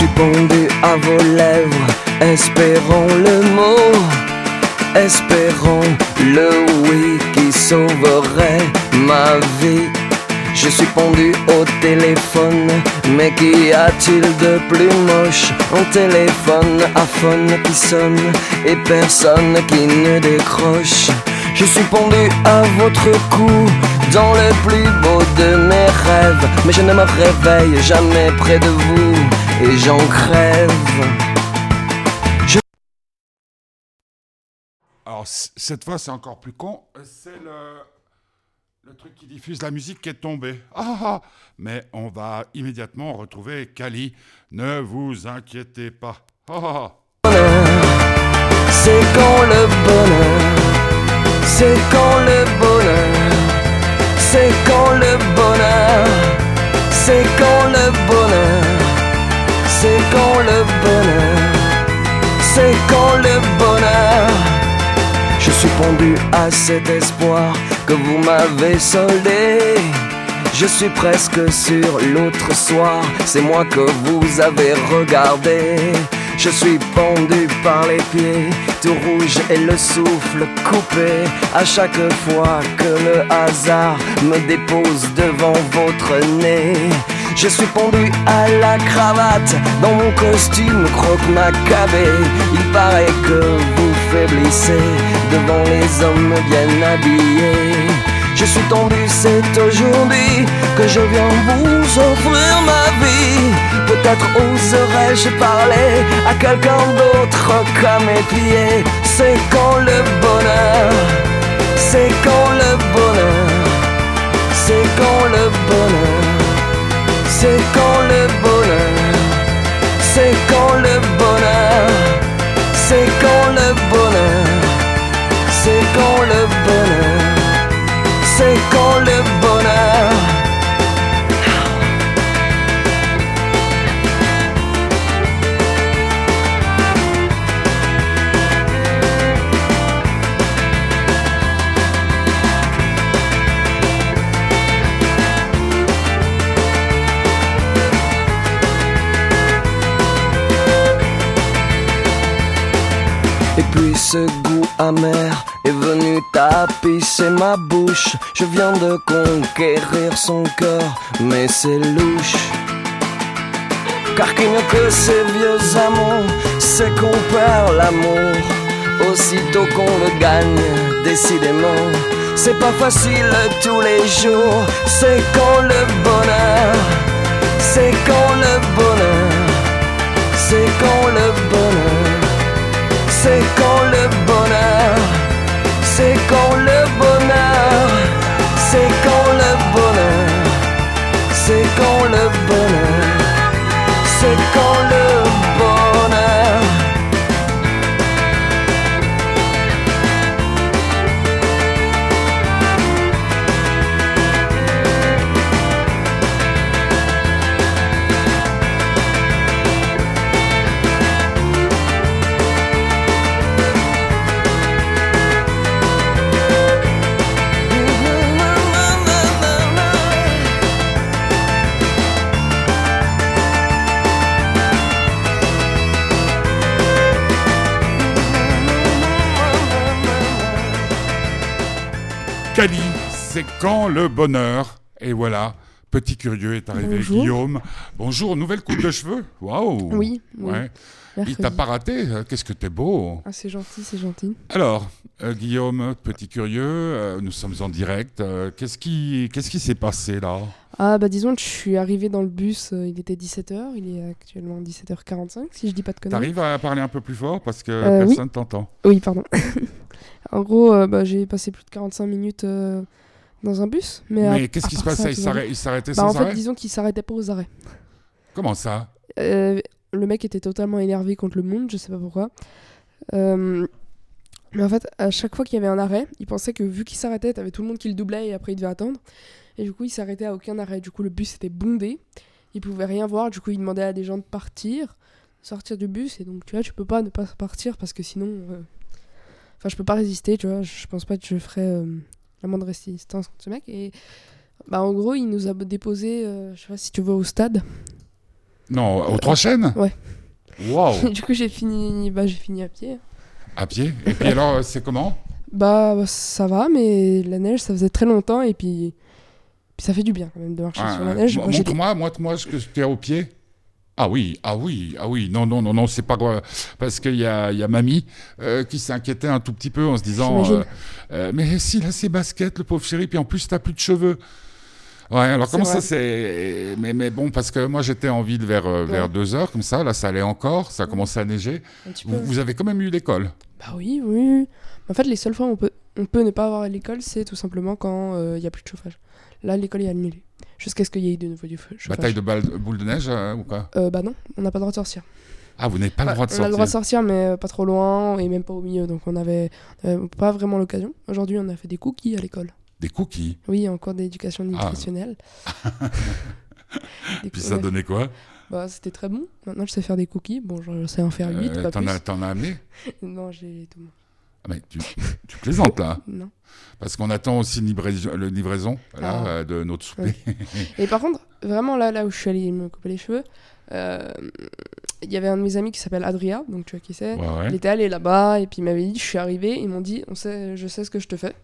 Suis pendu à vos lèvres, espérons le mot, espérons le oui qui sauverait ma vie. Je suis pendu au téléphone, mais qu'y a-t-il de plus moche? Un téléphone à phone qui sonne et personne qui ne décroche. Je suis pendu à votre cou dans le plus beau de mes rêves, mais je ne me réveille jamais près de vous et j'en crève. Alors, cette fois, c'est encore plus con. Euh, C'est le, le truc qui diffuse la musique qui est tombé. Ah, ah, ah. Mais on va immédiatement retrouver Kali. Ne vous inquiétez pas. Ah, ah, ah. C'est quand le bonheur, c'est quand le bonheur, c'est quand le bonheur, le bonheur, c'est quand le bonheur. Je suis pendu à cet espoir que vous m'avez soldé. Je suis presque sur l'autre soir, c'est moi que vous avez regardé. Je suis pendu par les pieds, tout rouge et le souffle coupé. À chaque fois que le hasard me dépose devant votre nez. Je suis pendu à la cravate dans mon costume croque-macabé. Il paraît que vous faiblissez devant les hommes bien habillés. Je suis tendu, c'est aujourd'hui que je viens vous offrir ma vie. Peut-être oserais-je parler à quelqu'un d'autre qu'à mes pieds. C'est quand le bonheur, c'est quand le bonheur, c'est quand le bonheur, c'est quand le bonheur, c'est quand le bonheur, c'est quand le bonheur, c'est quand le bonheur c'est quand le bonheur. Ce goût amer est venu tapisser ma bouche. Je viens de conquérir son cœur, mais c'est louche. Car qu'il n'y a que ces vieux amours, c'est qu'on perd l'amour. Aussitôt qu'on le gagne, décidément, c'est pas facile tous les jours. C'est quand quand le bonheur Et voilà, petit curieux est arrivé, Bonjour. Guillaume. Bonjour, nouvelle coupe de cheveux Waouh Oui, oui. Ouais. Il t'a pas raté euh, Qu'est-ce que t'es beau Ah, c'est gentil, c'est gentil. Alors, euh, Guillaume, petit curieux, euh, nous sommes en direct. euh, qu'est-ce qui s'est passé là? Ah, bah disons que je suis arrivé dans le bus, il était 17h, il est actuellement 17h45, si je dis pas de conneries. T'arrives à parler un peu plus fort parce que Euh, oui. personne t'entend. Oui, pardon. en gros, bah, j'ai passé plus de 45 minutes dans un bus. Mais, qu'est-ce qui se passait Il s'arrêtait Bah, sans En fait, arrêt? disons qu'il s'arrêtait pas aux arrêts. Comment ça? Euh, le mec était totalement énervé contre le monde, je sais pas pourquoi. Euh, mais en fait, à chaque fois qu'il y avait un arrêt, il pensait que vu qu'il s'arrêtait, t'avais tout le monde qui le doublait et après il devait attendre. Et du coup, il s'arrêtait à aucun arrêt. Du coup, le bus était bondé. Il pouvait rien voir. Du coup, il demandait à des gens de partir, sortir du bus. Et donc, tu vois, tu peux pas ne pas partir parce que sinon. euh, Enfin, je peux pas résister, tu vois. Je pense pas que je ferais la moindre résistance contre ce mec. Et bah, en gros, il nous a déposé, euh, je sais pas si tu vois, au stade. Non, aux trois chaînes ouais. Waouh du coup, j'ai fini, bah, fini à pied. À pied Et puis alors, euh, c'est comment Bah, bah, ça va, mais la neige, ça faisait très longtemps et puis, puis ça fait du bien quand même de marcher Ah, sur la neige. Montre-moi, montre-moi ce que tu as au pied. Ah oui, ah oui, ah oui, non, non, non, non, c'est pas grave. Parce qu'il y a, il y a mamie euh, qui s'inquiétait un tout petit peu en se disant euh, euh, Mais s'il a ses baskets, le pauvre chéri, puis en plus, t'as plus de cheveux. Ouais, alors comment ça c'est. Mais, mais bon, parce que moi j'étais en ville vers, euh, vers Ouais. 2 heures, comme ça, là ça allait encore, ça commençait à neiger. Vous, vous avez quand même eu l'école Bah oui. oui. En fait, les seules fois où on peut, on peut ne pas avoir l'école, c'est tout simplement quand euh, il y a plus de chauffage. Là, l'école est annulée. Jusqu'à ce qu'il y ait de nouveau du feu- chauffage. Bataille de balles- boule de neige euh, ou quoi? Euh, bah non, on n'a pas le droit de sortir. Ah, vous n'avez pas le droit de on a sortir le droit de sortir, mais euh, pas trop loin et même pas au milieu. Donc on avait euh, pas vraiment l'occasion. Aujourd'hui, on a fait des cookies à l'école. Des cookies? Oui, en cours d'éducation nutritionnelle. Des Puis ça ouais. donnait quoi? Bah, c'était très bon. Maintenant, je sais faire des cookies. Bon, je sais en faire 8, Euh, pas T'en as, t'en as amené? Non, j'ai tout. Ah, mais tu, tu plaisantes là Non. Parce qu'on attend aussi une livraison, le livraison là, Ah. euh, de notre souper. Et par contre, vraiment là, là où je suis allée me couper les cheveux, euh, il y avait un de mes amis qui s'appelle Adria, donc tu vois qui c'est. Ouais, ouais. Il était allé là-bas et puis il m'avait dit, je suis arrivé, ils m'ont dit, on sait, je sais ce que je te fais.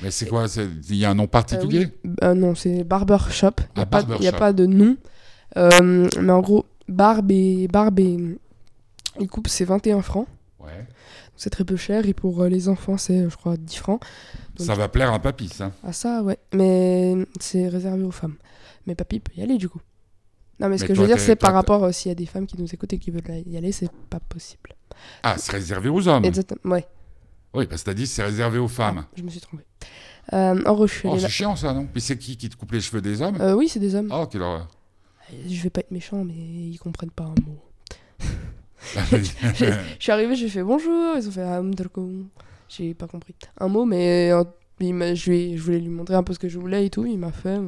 Mais c'est quoi Il y a un nom particulier? Euh, non, c'est Barber Shop. Il n'y Ah, a, pas- Barber y a Shop. pas de nom. Mais en gros, barbe et, barbe et il coupe, c'est 21 francs. Ouais. C'est très peu cher. Et pour euh, les enfants, c'est, je crois, 10 francs. Donc- Ça va plaire à papy, ça. Ah, ça, ouais. Mais c'est réservé aux femmes. Mais papy peut y aller, du coup. Non, mais ce Mais que je veux dire, c'est par rapport euh, s'il y a des femmes qui nous écoutent et qui veulent y aller, c'est pas possible. Ah, c'est réservé aux hommes. Exactement. Ouais. Oui, parce que t'as dit c'est réservé aux femmes. Je me suis trompée. Euh, en suis Oh, c'est chiant ça, non? Puis c'est qui qui te coupe les cheveux? Des hommes? Euh, oui, c'est des hommes. Oh, quelle horreur. Je vais pas être méchant, mais ils comprennent pas un mot. Je suis arrivée, j'ai fait bonjour. Ils ont fait ah, mdalkoum. J'ai pas compris. Un mot, mais il je, lui je voulais lui montrer un peu ce que je voulais et tout. Il m'a fait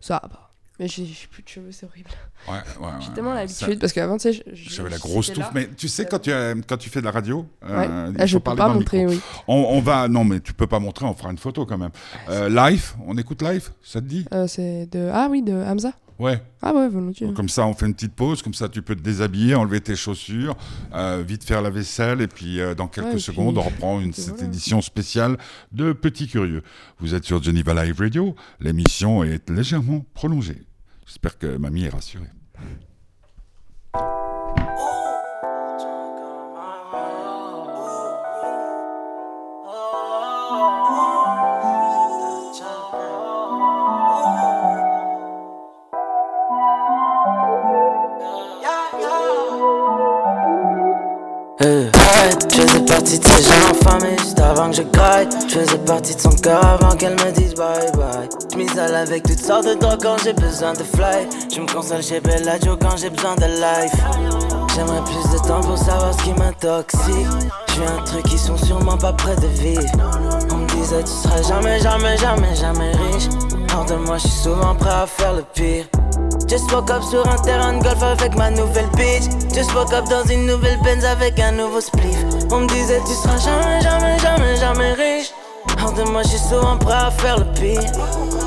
ça va. Mais j'ai plus de cheveux, c'est horrible. Ouais, ouais, J'ai tellement ouais. l'habitude parce qu'avant, tu sais, J'avais la grosse touffe, là. mais tu sais, quand tu, as- quand tu fais de la radio, euh, il Ah, je peux pas montrer, oui. On, on va, non, mais tu peux pas montrer, on fera une photo quand même. Euh, live, on écoute live, ça te dit? Euh, c'est de. Ah oui, de Hamza. Ouais. Ah ouais, volontiers. Comme ça, on fait une petite pause, comme ça, tu peux te déshabiller, enlever tes chaussures, euh, vite faire la vaisselle, et puis euh, dans quelques Ouais, secondes, puis- on reprend une, cette voilà. édition spéciale de Petit Curieux. Vous êtes sur Geneva Live Radio, l'émission est légèrement prolongée. J'espère que mamie est rassurée. Euh, je faisais partie de ces gens infamés juste avant que je graille. Je faisais partie de son cœur avant qu'elle me dise bye bye. Je m'isole avec toutes sortes de drogues quand j'ai besoin de fly. Je me console chez Bellagio quand j'ai besoin de life. J'aimerais plus de temps pour savoir ce qui m'intoxique. Je fais un truc qui sont sûrement pas près de vivre. On me disait tu seras jamais, jamais, jamais, jamais riche. Hors de moi, je suis souvent prêt à faire le pire. Just woke up sur un terrain de golf avec ma nouvelle bitch. Just woke up dans une nouvelle Benz avec un nouveau spliff. On me disait tu seras jamais, jamais, jamais, jamais riche. Hors de moi, je souvent prêt à faire le pire.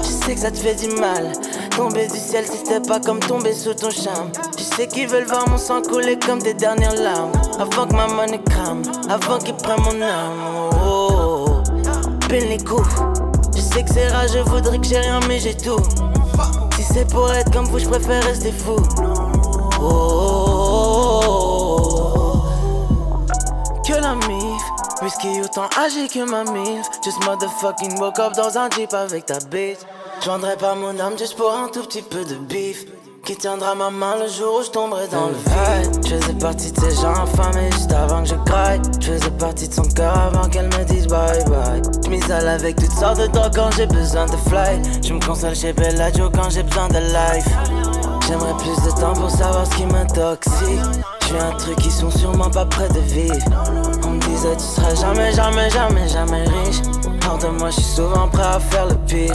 Je sais que ça te fait du mal. Tomber du ciel, c'était pas comme tomber sous ton charme. Je sais qu'ils veulent voir mon sang couler comme des dernières larmes. Avant que ma monnaie crame, avant qu'ils prennent mon âme. Oh, oh, oh. Pile les coups. Je sais que c'est rare, je voudrais que j'ai rien, mais j'ai tout. Si c'est pour être comme vous, je préfère rester fou. Oh. Que la mif, whisky autant âgé que ma mif. Just motherfucking woke up dans un jeep avec ta bitch. Je vendrais pas mon âme juste pour un tout petit peu de bif. Qui tiendra ma main le jour où je tomberai dans le vide. Je faisais partie de ces gens affamés juste avant que je graille. Je faisais partie de son cœur avant qu'elle me dise bye bye. Je m'isole avec toutes sortes de drogues quand j'ai besoin de fly. Je me console chez Bellagio quand j'ai besoin de life. J'aimerais plus de temps pour savoir ce qui m'intoxique. Je fais un truc qui sont sûrement pas près de vivre. On me disait tu seras jamais, jamais, jamais, jamais riche. Hors de moi, je suis souvent prêt à faire le pire.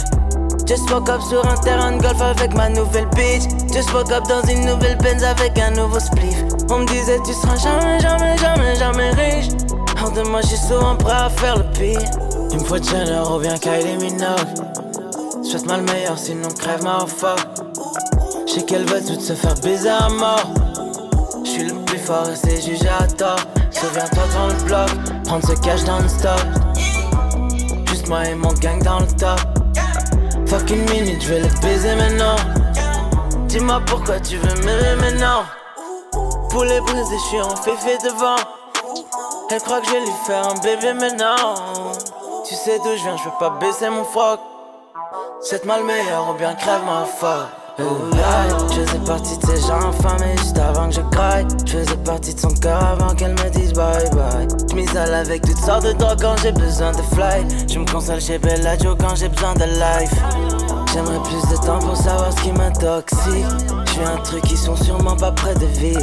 Just woke up sur un terrain de golf avec ma nouvelle bitch. Just woke up dans une nouvelle Benz avec un nouveau spliff. On me disait tu seras jamais, jamais, jamais, jamais riche. Hors de moi, suis souvent prêt à faire le pire. Il me faut Jenner ou bien Kylie Minogue. Souhaite-moi le meilleur, sinon crève ma fuck. Je sais qu'elle veut toutes se faire baiser à mort. Je suis le plus fort et c'est jugé à tort. Souviens-toi dans le bloc, prendre ce cash dans le stock. Juste moi et mon gang dans le top. Fuck une minute, je vais le baiser maintenant. Dis-moi pourquoi tu veux m'aimer maintenant. Poulet brisé, je suis en féfé devant. Elle croit que je vais lui faire un bébé maintenant. Tu sais d'où je viens, je peux pas baisser mon froc. C'est mal meilleur ou bien crève ma fuck. Je faisais partie de ces gens infamés juste avant que je graille. Je faisais partie de son cœur avant qu'elle me dise bye bye. Je m'isole avec toutes sortes de drogues quand j'ai besoin de fly. Je me console chez Bellagio quand j'ai besoin de life. J'aimerais plus de temps pour savoir ce qui m'intoxique. Je fais un truc qui sont sûrement pas près de vivre.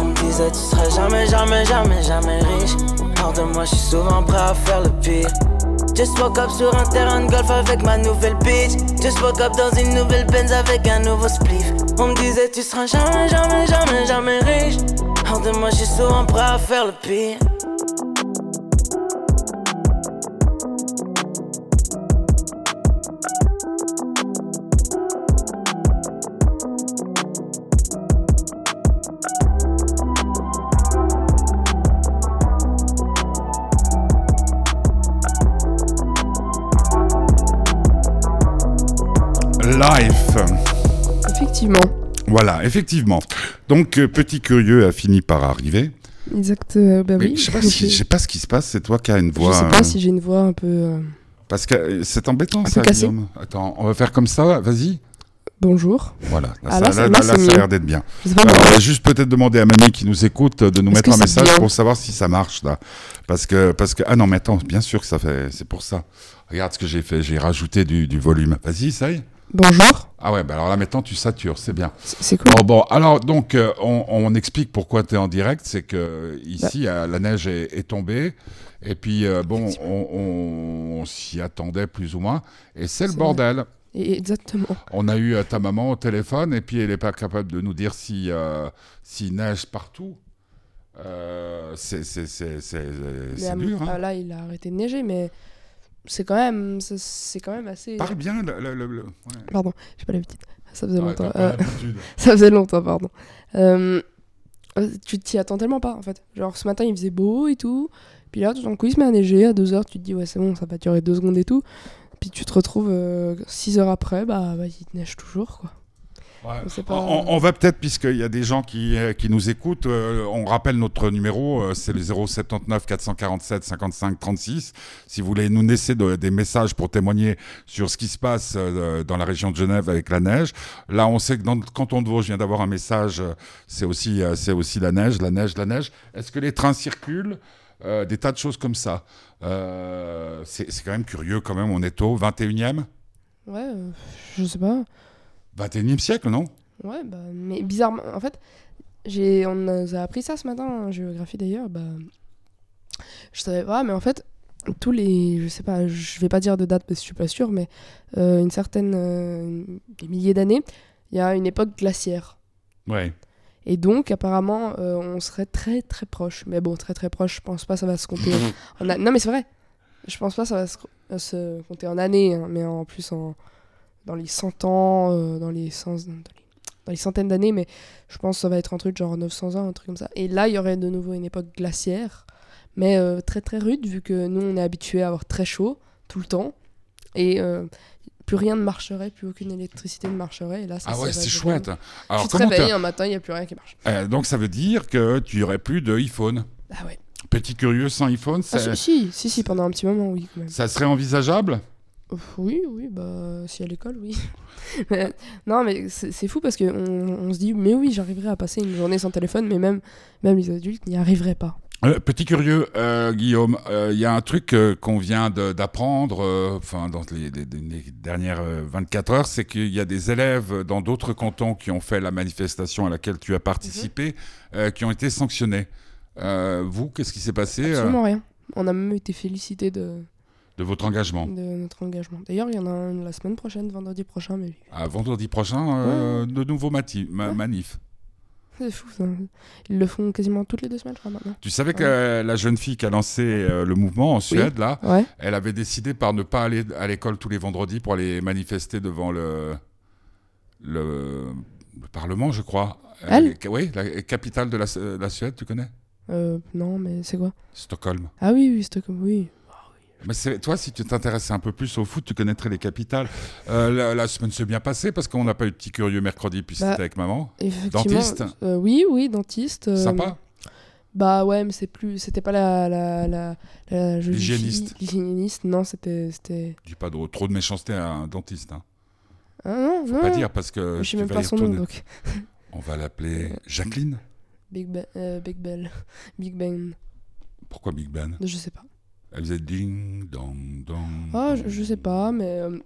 On me disait tu seras jamais, jamais, jamais, jamais riche. Hors de moi, je suis souvent prêt à faire le pire. Just woke up sur un terrain de golf avec ma nouvelle bitch. Just woke up dans une nouvelle Benz avec un nouveau spliff. On me disait tu seras jamais, jamais, jamais, jamais riche. Hors de moi, je souvent prêt à faire le pire. Voilà, effectivement. Donc, euh, Petit Curieux a fini par arriver. Exact. euh, bah Mais oui. je sais pas, Donc, si, je sais pas ce qui se passe, c'est toi qui as une je voix. sais euh, pas si j'ai une voix un peu. euh, Parce que euh, c'est embêtant ça, cassée. Guillaume. Attends, on va faire comme ça, vas-y. Bonjour. Voilà, là, Ah, ça, là, là, là, là, ça a l'air d'être bien. Je sais Alors, on va juste peut-être demander à Mamie qui nous écoute euh, de nous mettre un message pour savoir si ça marche là. Parce que, parce que, ah non, mais attends, bien sûr que ça fait, c'est pour ça. Regarde ce que j'ai fait, j'ai rajouté du, du volume. Vas-y, ça y est. Bonjour. Ah ouais, bah alors là maintenant tu satures, c'est bien. C'est cool. Bon, bon, alors donc euh, on, on explique pourquoi tu es en direct, c'est que euh, ici Bah. euh, la neige est, est tombée et puis euh, bon, on, on- on s'y attendait plus ou moins et c'est le bordel. Exactement. On a eu ta maman au téléphone et puis elle n'est pas capable de nous dire si s'il neige partout. C'est dur. hein. là, il a arrêté de neiger, mais c'est quand même, c'est- quand même assez. Parle bien. le- le- le- le- ouais. Pardon, j'ai pas l'habitude. Ça faisait longtemps. Euh, ça faisait longtemps, pardon. Euh, euh, tu t'y attends tellement pas, en fait. Genre, ce matin, il faisait beau et tout. Puis là, tout d'un coup, il se met à neiger à 2h. Tu te dis, ouais, c'est bon, ça va durer 2 secondes et tout. Puis tu te retrouves 6 heures après, bah, bah, il neige toujours, quoi. Ouais. On sait pas- On, on va peut-être, puisqu'il y a des gens qui, euh, qui nous écoutent, euh, on rappelle notre numéro, euh, c'est le 079 447 55 36. Si vous voulez nous laisser de- des messages pour témoigner sur ce qui se passe euh, dans la région de Genève avec la neige. Là, on sait que dans le canton de Vaud, je viens d'avoir un message, c'est aussi, c'est aussi la neige, la neige, la neige. Est-ce que les trains circulent? Des tas de choses comme ça. C'est c'est quand même curieux, quand même, on est au 21e Ouais, je sais pas. 21e siècle, non? Ouais, bah, mais bizarrement, en fait, j'ai, on nous a appris ça ce matin, en géographie d'ailleurs, bah, je savais pas, mais en fait, tous les, je sais pas, je vais pas dire de date parce que je suis pas sûre, mais euh, une certaine, euh, des milliers d'années, il y a une époque glaciaire. Ouais. Et donc, apparemment, euh, on serait très très proche. Mais bon, très très proche, je pense pas ça va se compter en a- Non, mais c'est vrai. Je pense pas ça va se, se compter en années, hein, mais en plus en, dans les 100 ans, euh, dans, les cent- dans, les, dans les centaines d'années, mais je pense que ça va être un truc genre 900 ans, un truc comme ça. Et là, il y aurait de nouveau une époque glaciaire, mais euh, très très rude, vu que nous, on est habitués à avoir très chaud tout le temps. Et euh, plus rien ne marcherait, plus aucune électricité ne marcherait. Et là, ça, Ah ouais, c'est chouette. Alors, tu te réveilles un matin, il n'y a plus rien qui marche. Donc ça veut dire que tu n'y aurais plus de iPhone. Ah ouais. Petit curieux sans iPhone, Ah, ça, si, si, si, pendant un petit moment, oui, quand même. ça serait envisageable? Oui, oui, bah, si à l'école, oui. Mais, non, mais c'est fou parce qu'on on se dit, mais oui, j'arriverai à passer une journée sans téléphone, mais même, même les adultes n'y arriveraient pas. Euh, Petit curieux, euh, Guillaume, euh, il y a un truc euh, qu'on vient d'apprendre euh, enfin, dans les, les- les dernières euh, 24 heures, c'est qu'il y a des élèves dans d'autres cantons qui ont fait la manifestation à laquelle tu as participé, euh, qui ont été sanctionnés. Euh, vous, qu'est-ce qui s'est passé euh, Absolument rien. On a même été félicité de, de votre engagement de notre engagement. D'ailleurs, il y en a un la semaine prochaine, vendredi prochain, mais À vendredi prochain, euh, de nouveaux ma- Ouais. manifs. c'est fou ça. Ils le font quasiment toutes les deux semaines, je crois, maintenant. Tu savais que Ouais. la jeune fille qui a lancé euh, le mouvement en Suède, là, elle avait décidé par ne pas aller à l'école tous les vendredis pour aller manifester devant le, le, le Parlement, je crois. Elle Euh, Oui, la capitale de la, Su- la Suède, tu connais? Euh, non, mais c'est quoi? Stockholm. Ah oui, oui, Stockholm, oui. Mais toi, si tu t'intéressais un peu plus au foot, tu connaîtrais les capitales. Euh, la, la semaine s'est bien passée parce qu'on n'a pas eu de petit curieux mercredi, puis Bah, c'était avec maman. Dentiste euh, Oui, oui, dentiste. euh, Sympa Bah ouais, mais c'est plus, c'était pas la la la, la L'hygiéniste. L'hygiéniste, non, c'était c'était. Dis pas de- trop de méchanceté à un dentiste. Hein. Ah non, Faut non. pas dire parce que Je sais même pas son nom donc. On va l'appeler Jacqueline. Big Ben, euh, Big Bell, Big Ben, Pourquoi Big Ben? Je sais pas. Elle faisait ding, dong, dong. Ah, je, je sais pas, mais euh,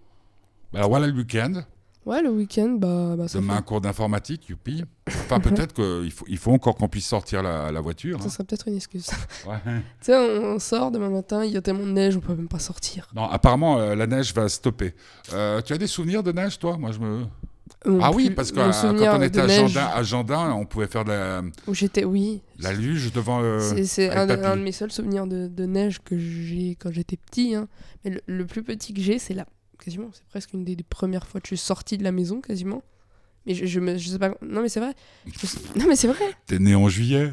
Alors voilà le week-end. ouais, le week-end, bah, bah ça, Demain, fait- cours d'informatique, youpi. Enfin, peut-être qu'il faut, il faut encore qu'on puisse sortir la, la voiture. ça serait peut-être une excuse. tu hein. Ouais. sais, on, on sort demain matin, il y a tellement de neige, on peut même pas sortir. Non, apparemment, euh, la neige va stopper. Euh, tu as des souvenirs de neige, toi? Moi, je me. Mon ah oui, parce que quand on était à Gendin, on pouvait faire de la, Où j'étais, oui. la luge devant. euh, C'est- un, de- papy. un de mes seuls souvenirs de, de neige que j'ai quand j'étais petit. hein. Mais le, le plus petit que j'ai, c'est là. Quasiment, c'est presque une des, des premières fois que je suis sortie de la maison, quasiment. Mais je, je, me, je sais pas. Non, mais c'est vrai. Non, mais c'est vrai. T'es né en juillet.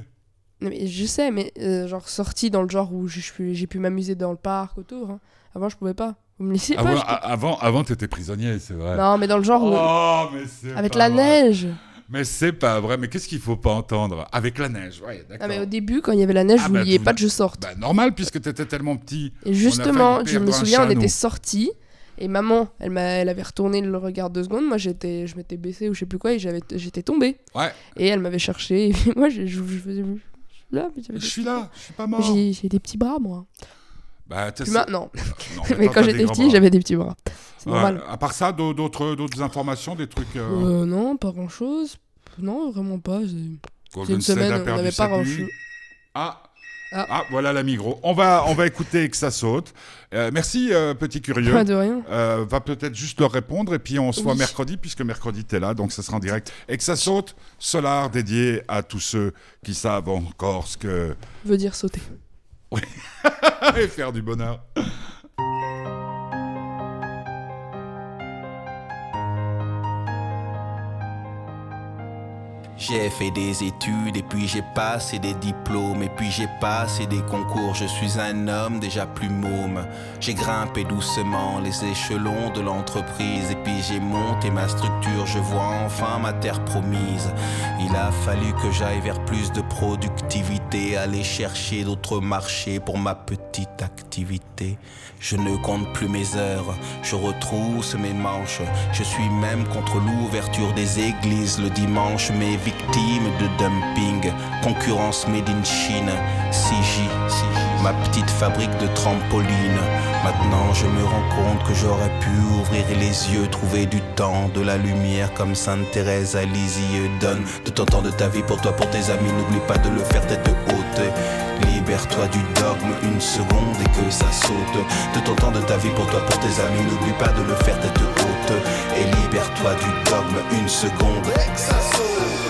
Non, mais je sais, mais euh, genre sortie dans le genre où j'ai pu, j'ai pu m'amuser dans le parc autour. hein. Avant, je pouvais pas. Vous me laissez pas. Avant, je avant, avant t'étais prisonnier, c'est vrai. Non, mais dans le genre où. Oh, mais c'est avec la vrai. neige. Mais c'est pas vrai. Mais qu'est-ce qu'il faut pas entendre Avec la neige, ouais, Ah, d'accord. mais au début, quand il y avait la neige, Ah, je bah, vous- pas que je sorte. Bah, normal, puisque t'étais tellement petit. Et justement, je me souviens, on était sortis. Et maman, elle, m'a, elle avait retourné le regard deux secondes. Moi, j'étais, je m'étais baissé ou je sais plus quoi et j'avais, j'étais tombée. Ouais. Et elle m'avait cherché. Et puis moi, je, je, je faisais. Je suis là, mais Je suis là, je suis pas mort. J'ai, j'ai des petits bras, moi. Bah, Plus maintenant. Non, mais pas- quand j'étais petit, j'avais des petits bras. C'est Ouais, normal. À part ça, d'au- d'autres d'autres informations, des trucs. euh, Euh, non, pas grand chose. Non, vraiment pas. c'est- Golden une semaine, on n'avait pas grand-chose. Ah, Ah, voilà la Migros. On va, on va écouter que ça saute. Euh, merci, euh, petit curieux. Pas de rien. Euh, va peut-être juste leur répondre et puis on se voit mercredi puisque mercredi t'es là donc ça sera en direct. Et que ça saute, Solar dédié à tous ceux qui savent encore ce que Veut dire sauter. et faire du bonheur. J'ai fait des études et puis j'ai passé des diplômes et puis j'ai passé des concours. Je suis un homme déjà plus môme. J'ai grimpé doucement les échelons de l'entreprise et puis j'ai monté ma structure. Je vois enfin ma terre promise. Il a fallu que j'aille vers plus de productivité, aller chercher d'autres marchés pour ma petite activité. Je ne compte plus mes heures, je retrousse mes manches. Je suis même contre l'ouverture des églises le dimanche, mais victime de dumping, concurrence made in Chine, CJ, ma petite fabrique de trampoline. Maintenant je me rends compte que j'aurais pu ouvrir les yeux, trouver du temps, de la lumière comme Sainte Thérèse à Lisieux. Donne de ton temps de ta vie pour toi, pour tes amis, n'oublie pas de le faire tête haute. Libère-toi du dogme une seconde et que ça saute. De ton temps de ta vie pour toi, pour tes amis, n'oublie pas de le faire tête haute. Et libère-toi du dogme une seconde et que ça saute.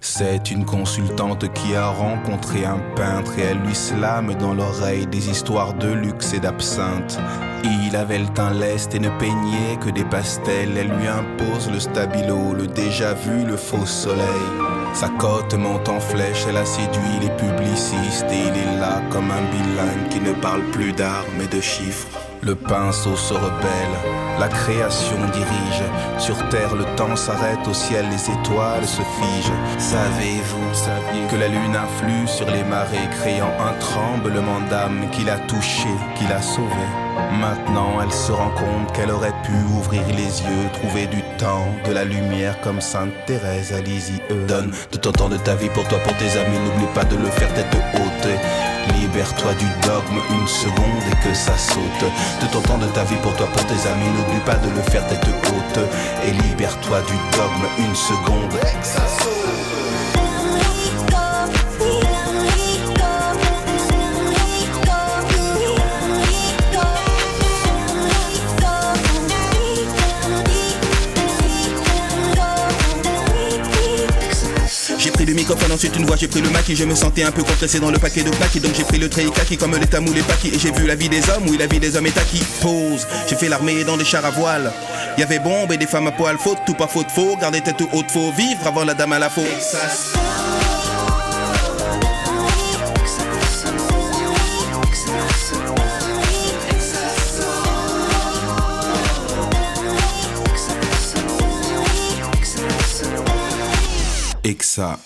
C'est une consultante qui a rencontré un peintre et elle lui slame dans l'oreille des histoires de luxe et d'absinthe. Il avait le teint leste et ne peignait que des pastels. Elle lui impose le stabilo, le déjà vu, le faux soleil. Sa cote monte en flèche, elle a séduit les publicistes et il est là comme un bilingue qui ne parle plus d'art mais de chiffres. Le pinceau se rebelle, la création dirige. Sur terre, le temps s'arrête, au ciel, les étoiles se figent. Savez-vous, saviez que la lune influe sur les marées, créant un tremblement d'âme qui l'a touché, qui l'a sauvé? Maintenant, elle se rend compte qu'elle aurait pu ouvrir les yeux, trouver du temps, de la lumière comme Sainte Thérèse à Lisieux. Donne de ton temps de ta vie pour toi, pour tes amis, n'oublie pas de le faire tête haute. Libère-toi du dogme une seconde et que ça saute. De ton temps de ta vie pour toi, pour tes amis, n'oublie pas de le faire tête haute. Et libère-toi du dogme une seconde et que ça saute. Ensuite une voix, j'ai pris le maquis. Je me sentais un peu compressé dans le paquet de plaques. Donc j'ai pris le trait kaki comme les tamous, les paquis. Et j'ai vu la vie des hommes, oui, la vie des hommes est acquis. Pause, j'ai fait l'armée dans des chars à voile. Y avait bombe et des femmes à poil. Faute, tout pas faute, faux. Garder tête haute, faut vivre avant la dame à la faux. Et que ça